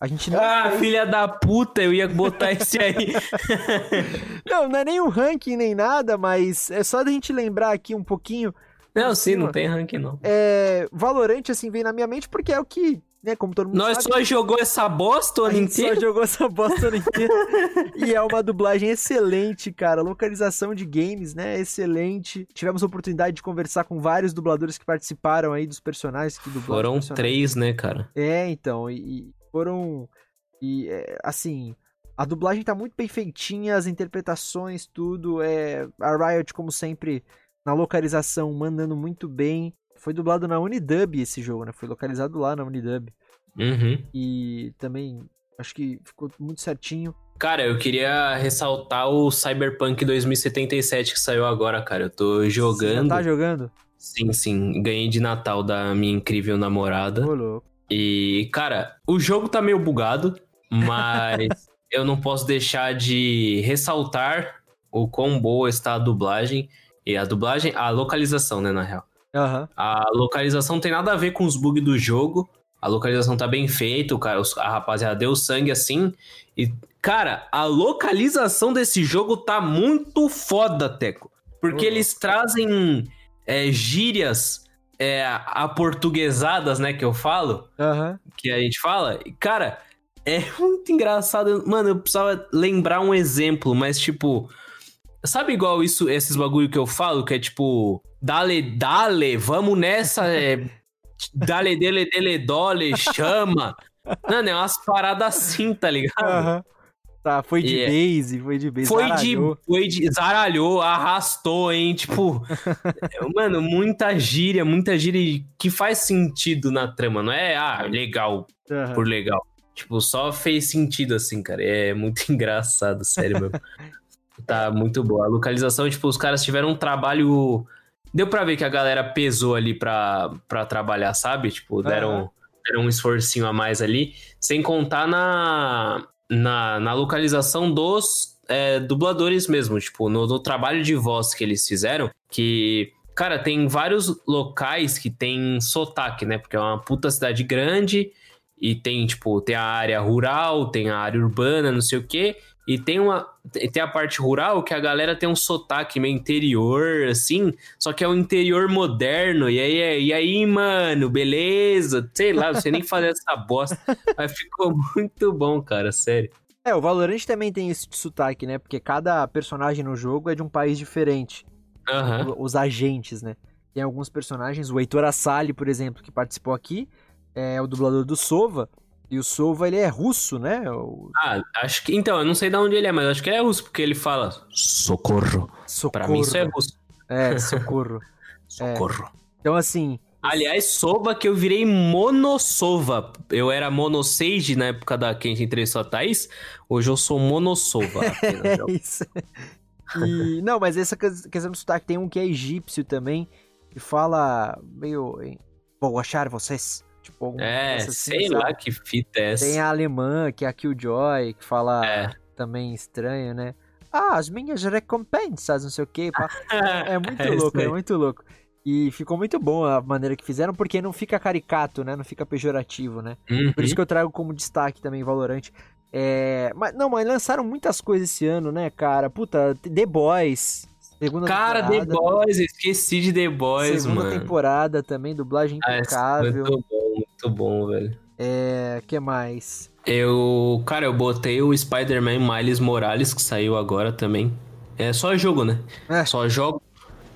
S1: A gente
S2: não Ah, fez... filha da puta, eu ia botar esse aí.
S1: não, não é nem um ranking nem nada, mas é só da gente lembrar aqui um pouquinho.
S2: Não, sim, não tem ranking não.
S1: É, Valorante, assim, vem na minha mente porque é o que né? Como todo mundo
S2: Nós
S1: sabe,
S2: só jogou essa bosta o ano inteiro.
S1: só jogou essa bosta o ano inteiro. e é uma dublagem excelente, cara. Localização de games, né? Excelente. Tivemos a oportunidade de conversar com vários dubladores que participaram aí dos personagens que dublaram.
S2: Foram três, né, cara?
S1: É, então. E, foram. E, é, assim. A dublagem tá muito bem feitinha, as interpretações, tudo. É, a Riot, como sempre, na localização, mandando muito bem. Foi dublado na Unidub esse jogo, né? Foi localizado lá na Unidub.
S2: Uhum.
S1: E também acho que ficou muito certinho.
S2: Cara, eu queria ressaltar o Cyberpunk 2077 que saiu agora, cara. Eu tô jogando. Você
S1: tá jogando?
S2: Sim, sim. Ganhei de Natal da minha incrível namorada.
S1: Ô, louco.
S2: E, cara, o jogo tá meio bugado, mas eu não posso deixar de ressaltar o quão boa está a dublagem. E a dublagem, a localização, né, na real.
S1: Uhum.
S2: A localização não tem nada a ver com os bugs do jogo. A localização tá bem feita, cara, a rapaziada deu sangue assim. E, cara, a localização desse jogo tá muito foda, Teco. Porque uhum. eles trazem é, gírias é, aportuguesadas, né, que eu falo.
S1: Uhum.
S2: Que a gente fala. E, cara, é muito engraçado. Mano, eu precisava lembrar um exemplo, mas tipo. Sabe igual isso, esses bagulho que eu falo, que é tipo. Dale, dale, vamos nessa. É, dale, dele, dele, dole, chama. Mano, é umas paradas assim, tá ligado?
S1: Uhum. Tá, foi de yeah. base, foi de base.
S2: Foi zaralhou. de, foi de. Zaralhou, arrastou, hein? Tipo. mano, muita gíria, muita gíria que faz sentido na trama, não é? Ah, legal, uhum. por legal. Tipo, só fez sentido, assim, cara. É muito engraçado, sério, meu. tá muito boa. A localização, tipo, os caras tiveram um trabalho. Deu pra ver que a galera pesou ali pra, pra trabalhar, sabe? Tipo, deram, uhum. deram um esforcinho a mais ali. Sem contar na, na, na localização dos é, dubladores mesmo. Tipo, no, no trabalho de voz que eles fizeram, que Cara, tem vários locais que tem sotaque, né? Porque é uma puta cidade grande e tem, tipo, tem a área rural, tem a área urbana, não sei o quê. E tem uma. Tem a parte rural que a galera tem um sotaque meio interior, assim, só que é um interior moderno. E aí, e aí, mano, beleza? Sei lá, você nem fazer essa bosta. Mas ficou muito bom, cara, sério.
S1: É, o Valorant também tem esse sotaque, né? Porque cada personagem no jogo é de um país diferente
S2: uhum.
S1: os agentes, né? Tem alguns personagens, o Heitor Assali, por exemplo, que participou aqui, é o dublador do Sova. E o Sova, ele é russo, né? O...
S2: Ah, acho que. Então, eu não sei de onde ele é, mas acho que ele é russo, porque ele fala socorro. Socorro. Pra mim, isso é russo.
S1: É, socorro.
S2: socorro. É.
S1: Então, assim.
S2: Aliás, Sova que eu virei monossova. Eu era monosage na época da que a gente entrevistou a Thaís. Hoje eu sou monossova.
S1: é isso. E, não, mas essa questão do sotaque tem um que é egípcio também, que fala meio. Vou achar vocês. Tipo,
S2: é, assim, sei sabe? lá que fita é essa.
S1: Tem a alemã, que é a Killjoy, que fala é. também estranho, né? Ah, as minhas recompensas, não sei o quê. É muito é louco, é muito louco. E ficou muito bom a maneira que fizeram, porque não fica caricato, né? Não fica pejorativo, né?
S2: Uhum.
S1: Por isso que eu trago como destaque também Valorante. É, mas não, mas lançaram muitas coisas esse ano, né, cara? Puta, The Boys.
S2: Segunda cara, temporada. The Boys, esqueci de The Boys,
S1: segunda
S2: mano.
S1: Segunda temporada também, dublagem ah, impecável.
S2: muito bom, muito bom, velho.
S1: É, que mais?
S2: Eu, cara, eu botei o Spider-Man Miles Morales que saiu agora também. É só jogo, né? É. Só jogo.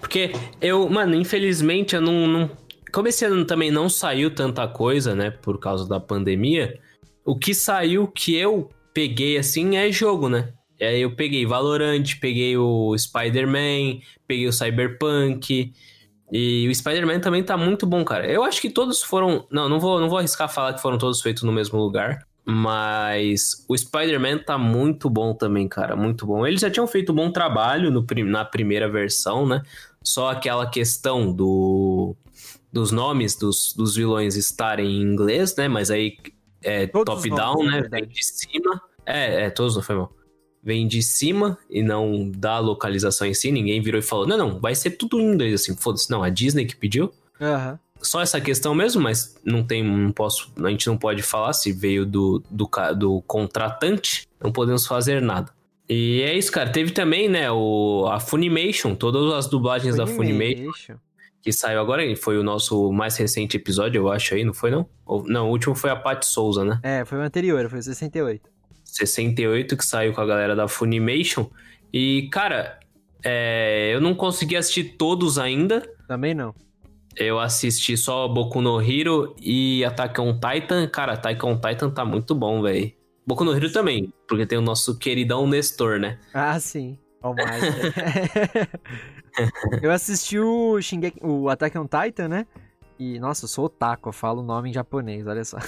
S2: Porque eu, mano, infelizmente eu não, não como esse ano também não saiu tanta coisa, né, por causa da pandemia, o que saiu que eu peguei assim é jogo, né? E aí eu peguei Valorant, peguei o Spider-Man, peguei o Cyberpunk. E o Spider-Man também tá muito bom, cara. Eu acho que todos foram. Não, não vou, não vou arriscar falar que foram todos feitos no mesmo lugar. Mas o Spider-Man tá muito bom também, cara. Muito bom. Eles já tinham feito um bom trabalho no, na primeira versão, né? Só aquela questão do, dos nomes dos, dos vilões estarem em inglês, né? Mas aí é top-down, né? Vem de cima. É, é, todos não foi mal. Vem de cima e não da localização em si. Ninguém virou e falou: não, não, vai ser tudo em inglês, assim, foda-se. Não, a Disney que pediu.
S1: Uhum.
S2: Só essa questão mesmo, mas não tem, não posso, a gente não pode falar se veio do, do, do contratante, não podemos fazer nada. E é isso, cara. Teve também, né, o, a Funimation, todas as dublagens Funimation. da Funimation que saiu agora, foi o nosso mais recente episódio, eu acho aí, não foi não? Ou, não, o último foi a Pat Souza, né?
S1: É, foi o anterior, foi o 68.
S2: 68 que saiu com a galera da Funimation. E, cara, é, eu não consegui assistir todos ainda.
S1: Também não.
S2: Eu assisti só Boku no Hero e Attack on Titan. Cara, Attack on Titan tá muito bom, velho. Boku no Hero também, porque tem o nosso queridão Nestor, né?
S1: Ah, sim. All eu assisti o Shingeki, o Attack on Titan, né? E, nossa, eu sou otaku, eu falo o nome em japonês, olha só.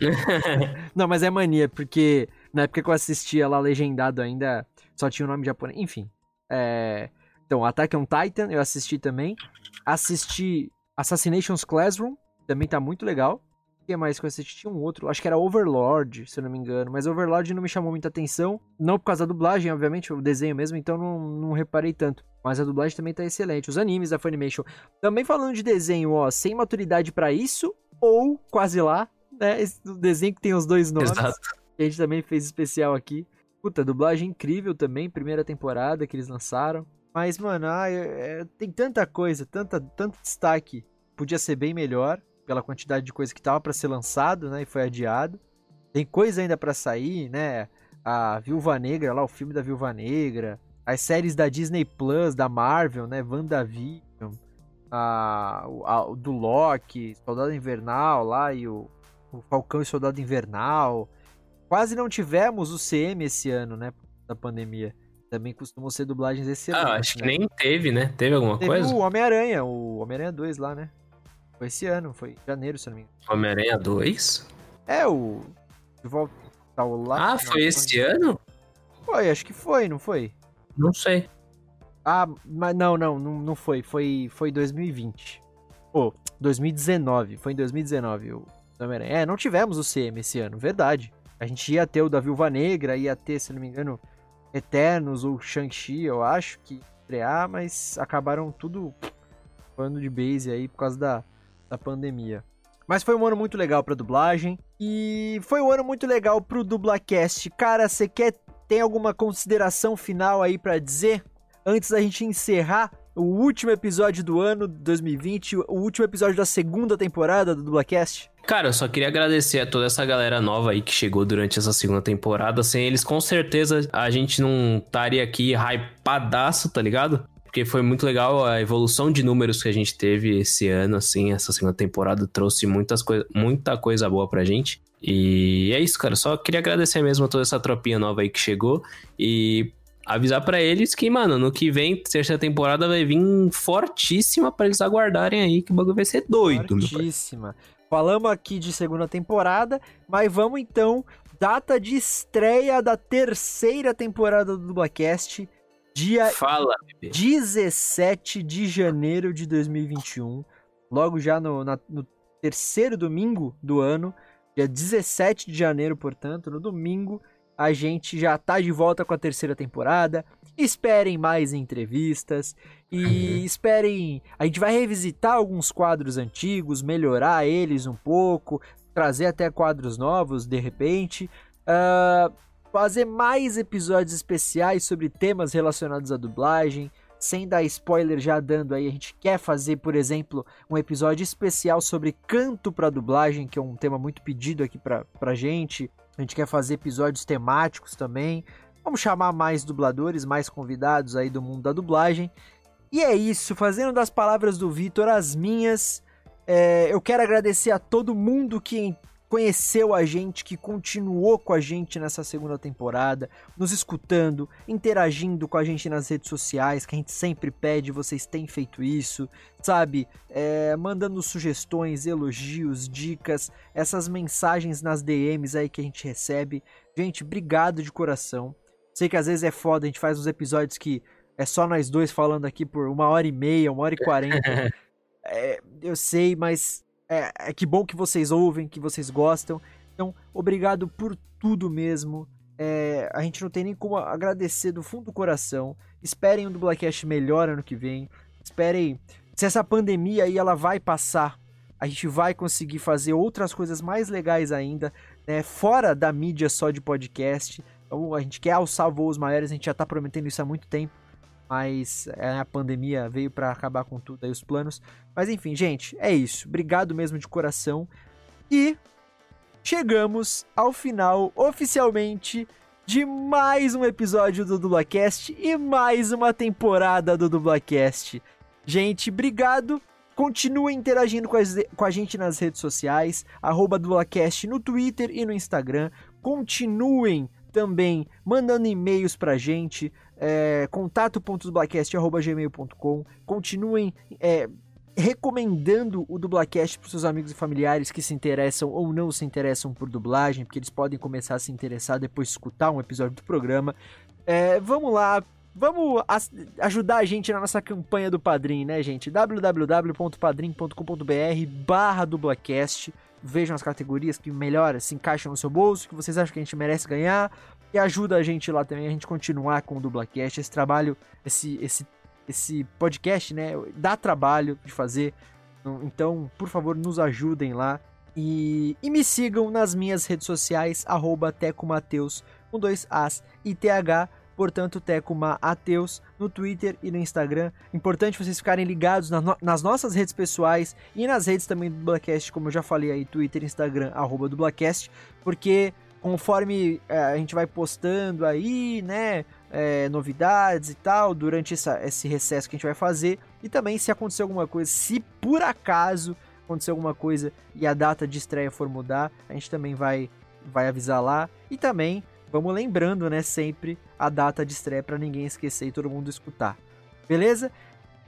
S1: Não, mas é mania, porque na época que eu assistia lá legendado ainda, só tinha o nome japonês. Enfim. É... Então, Attack on Titan eu assisti também. Assisti Assassinations Classroom, também tá muito legal que mais que eu assisti? Tinha um outro, acho que era Overlord, se eu não me engano. Mas Overlord não me chamou muita atenção. Não por causa da dublagem, obviamente, o desenho mesmo, então não, não reparei tanto. Mas a dublagem também tá excelente. Os animes da Funimation. Também falando de desenho, ó, sem maturidade para isso, ou quase lá, né? Esse desenho que tem os dois nomes. Exato. Que a gente também fez especial aqui. Puta, dublagem incrível também, primeira temporada que eles lançaram. Mas, mano, ai, é, tem tanta coisa, tanta, tanto destaque. Podia ser bem melhor pela quantidade de coisa que tava para ser lançado, né, e foi adiado. Tem coisa ainda para sair, né? A Viúva Negra, lá o filme da Viúva Negra, as séries da Disney Plus, da Marvel, né, WandaVision, a, a, do Loki, Soldado Invernal lá e o, o Falcão e Soldado Invernal. Quase não tivemos o CM esse ano, né, da pandemia. Também costumam ser dublagens esse ah, ano.
S2: Ah, acho né? que nem teve, né? Teve alguma teve coisa?
S1: o Homem-Aranha, o Homem-Aranha 2 lá, né? Foi esse ano, foi janeiro, se não me engano.
S2: Homem-Aranha 2?
S1: É, o. De volta ao
S2: lá. Ah, foi esse ano?
S1: Foi, acho que foi, não foi?
S2: Não sei.
S1: Ah, mas não, não, não, não foi. Foi, foi 2020. Pô, oh, 2019. Foi em 2019 o Homem-Aranha. É, não tivemos o CM esse ano, verdade. A gente ia ter o da Viúva Negra, ia ter, se não me engano, Eternos ou Shang-Chi, eu acho, que estrear, mas acabaram tudo pano de base aí por causa da, da pandemia. Mas foi um ano muito legal pra dublagem. E foi um ano muito legal pro Dublacast. Cara, você quer. Tem alguma consideração final aí para dizer? Antes da gente encerrar o último episódio do ano 2020, o último episódio da segunda temporada do Dublacast?
S2: Cara, eu só queria agradecer a toda essa galera nova aí que chegou durante essa segunda temporada. Sem eles, com certeza, a gente não estaria aqui hypadaço, tá ligado? Porque foi muito legal a evolução de números que a gente teve esse ano, assim, essa segunda temporada trouxe muitas coi muita coisa boa pra gente. E é isso, cara. Só queria agradecer mesmo a toda essa tropinha nova aí que chegou. E avisar para eles que, mano, no que vem, terceira temporada vai vir fortíssima para eles aguardarem aí, que o bagulho vai ser doido,
S1: Fortíssima. Falamos aqui de segunda temporada, mas vamos então, data de estreia da terceira temporada do Dublacast, dia
S2: Fala, bebê.
S1: 17 de janeiro de 2021, logo já no, na, no terceiro domingo do ano, dia 17 de janeiro, portanto, no domingo, a gente já tá de volta com a terceira temporada. Esperem mais entrevistas e uhum. esperem. A gente vai revisitar alguns quadros antigos, melhorar eles um pouco, trazer até quadros novos de repente. Uh, fazer mais episódios especiais sobre temas relacionados à dublagem. Sem dar spoiler, já dando aí, a gente quer fazer, por exemplo, um episódio especial sobre canto para dublagem, que é um tema muito pedido aqui pra, pra gente. A gente quer fazer episódios temáticos também. Vamos chamar mais dubladores, mais convidados aí do mundo da dublagem. E é isso, fazendo das palavras do Vitor as minhas. É, eu quero agradecer a todo mundo que conheceu a gente, que continuou com a gente nessa segunda temporada, nos escutando, interagindo com a gente nas redes sociais, que a gente sempre pede, vocês têm feito isso, sabe? É, mandando sugestões, elogios, dicas, essas mensagens nas DMs aí que a gente recebe. Gente, obrigado de coração. Sei que às vezes é foda, a gente faz uns episódios que é só nós dois falando aqui por uma hora e meia, uma hora e quarenta. É, eu sei, mas é, é que bom que vocês ouvem, que vocês gostam. Então, obrigado por tudo mesmo. É, a gente não tem nem como agradecer do fundo do coração. Esperem um Dublacast melhor ano que vem. Esperem. Se essa pandemia aí ela vai passar, a gente vai conseguir fazer outras coisas mais legais ainda, né? Fora da mídia só de podcast. Então, a gente quer alçar voos maiores, a gente já tá prometendo isso há muito tempo mas é, a pandemia veio para acabar com tudo aí os planos. Mas enfim, gente, é isso. Obrigado mesmo de coração. E chegamos ao final oficialmente de mais um episódio do Dublacast e mais uma temporada do Dublacast. Gente, obrigado. Continuem interagindo com, as, com a gente nas redes sociais, arroba Dublacast no Twitter e no Instagram. Continuem também mandando e-mails pra gente, é, contato.dublacast.gmail.com. Continuem é, recomendando o Dublacast para seus amigos e familiares que se interessam ou não se interessam por dublagem, porque eles podem começar a se interessar depois de escutar um episódio do programa. É, vamos lá, vamos ajudar a gente na nossa campanha do Padrim, né, gente? www.padrim.com.br barra dublacast. Vejam as categorias que melhor se encaixam no seu bolso, que vocês acham que a gente merece ganhar e ajuda a gente lá também, a gente continuar com o Dublacast, esse trabalho, esse, esse, esse podcast, né, dá trabalho de fazer, então, por favor, nos ajudem lá, e, e me sigam nas minhas redes sociais, arroba tecomateus, com dois As e TH, portanto, Tecuma Ateus, no Twitter e no Instagram. Importante vocês ficarem ligados na no nas nossas redes pessoais e nas redes também do Dublacast, como eu já falei aí, Twitter, Instagram, arroba Dublacast, porque conforme é, a gente vai postando aí, né, é, novidades e tal, durante essa, esse recesso que a gente vai fazer, e também se acontecer alguma coisa, se por acaso acontecer alguma coisa e a data de estreia for mudar, a gente também vai, vai avisar lá, e também vamos lembrando, né, sempre a data de estreia para ninguém esquecer e todo mundo escutar, beleza?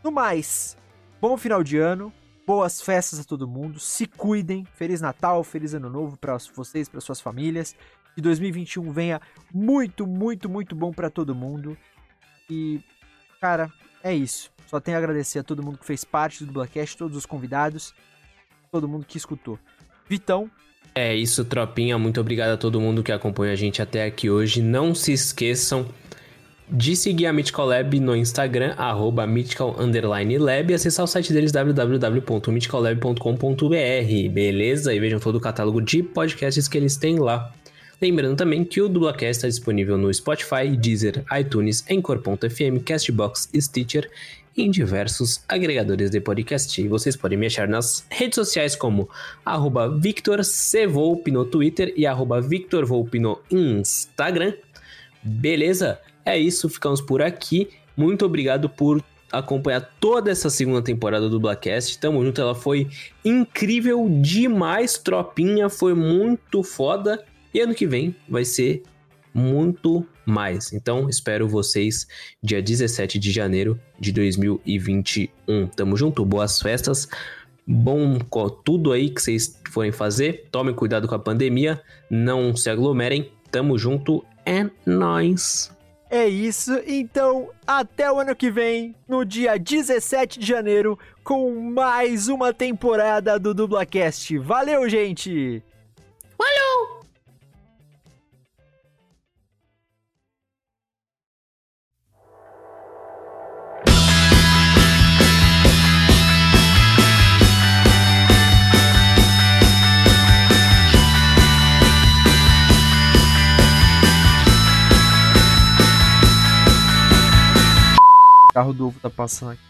S1: No mais, bom final de ano, Boas festas a todo mundo. Se cuidem. Feliz Natal, feliz Ano Novo para vocês, para suas famílias. Que 2021 venha muito, muito, muito bom para todo mundo. E, cara, é isso. Só tenho a agradecer a todo mundo que fez parte do Blackcast, todos os convidados, todo mundo que escutou. Vitão.
S2: É isso, tropinha. Muito obrigado a todo mundo que acompanha a gente até aqui hoje. Não se esqueçam de seguir a Mythical Lab no Instagram, arroba mythical lab, e acessar o site deles www.mythicallab.com.br, beleza? E vejam todo o catálogo de podcasts que eles têm lá. Lembrando também que o Dublacast está disponível no Spotify, Deezer, iTunes, Anchor.fm, Castbox, Stitcher e em diversos agregadores de podcast. E vocês podem me achar nas redes sociais como arroba no Twitter e arroba no Instagram. Beleza? É isso, ficamos por aqui. Muito obrigado por acompanhar toda essa segunda temporada do Blackcast. Tamo junto, ela foi incrível demais, tropinha, foi muito foda. E ano que vem vai ser muito mais. Então, espero vocês dia 17 de janeiro de 2021. Tamo junto, boas festas. Bom tudo aí que vocês forem fazer. Tomem cuidado com a pandemia, não se aglomerem. Tamo junto, é nóis.
S1: É isso, então até o ano que vem, no dia 17 de janeiro, com mais uma temporada do Dublacast. Valeu, gente! Tá passando aqui.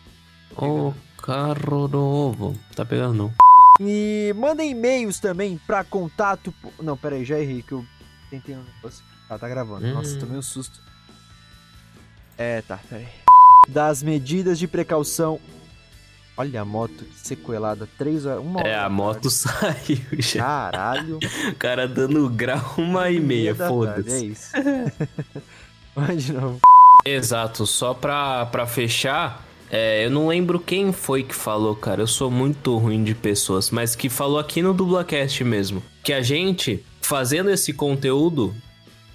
S2: O carro do ovo. Tá pegando não.
S1: E mandem e-mails também pra contato. Não, pera aí, já errei que eu tentei um negócio. Tá, tá gravando. Hum. Nossa, tomei um susto. É, tá, pera aí. Das medidas de precaução. Olha a moto que sequelada, três horas, uma hora.
S2: É, a moto saiu já.
S1: Caralho.
S2: o cara dando grau uma e meia, foda-se.
S1: É isso. Vai de novo.
S2: Exato, só pra, pra fechar, é, eu não lembro quem foi que falou, cara. Eu sou muito ruim de pessoas, mas que falou aqui no Dublacast mesmo. Que a gente, fazendo esse conteúdo.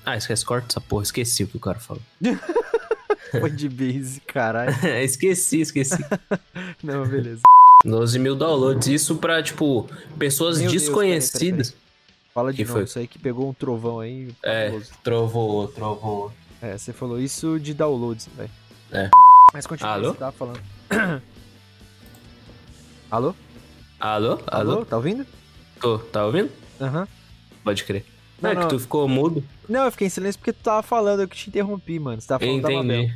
S2: Ah, esquece, corta essa porra, esqueci o que o cara falou.
S1: foi de base, caralho.
S2: esqueci, esqueci.
S1: não, beleza.
S2: 12 mil downloads. Isso pra, tipo, pessoas Meu desconhecidas. Deus, peraí, peraí.
S1: Fala de que novo, foi? isso aí que pegou um trovão aí.
S2: É, trovou, trovou.
S1: É, você falou isso de downloads, velho.
S2: É.
S1: Mas continua,
S2: Alô?
S1: você tava falando. Alô?
S2: Alô?
S1: Alô? Tá ouvindo?
S2: Tô, tá ouvindo?
S1: Aham. Uhum.
S2: Pode crer. Não, é não, que tu ficou mudo?
S1: Não, eu fiquei em silêncio porque tu tava falando, eu que te interrompi, mano. Você tava falando
S2: Entendi.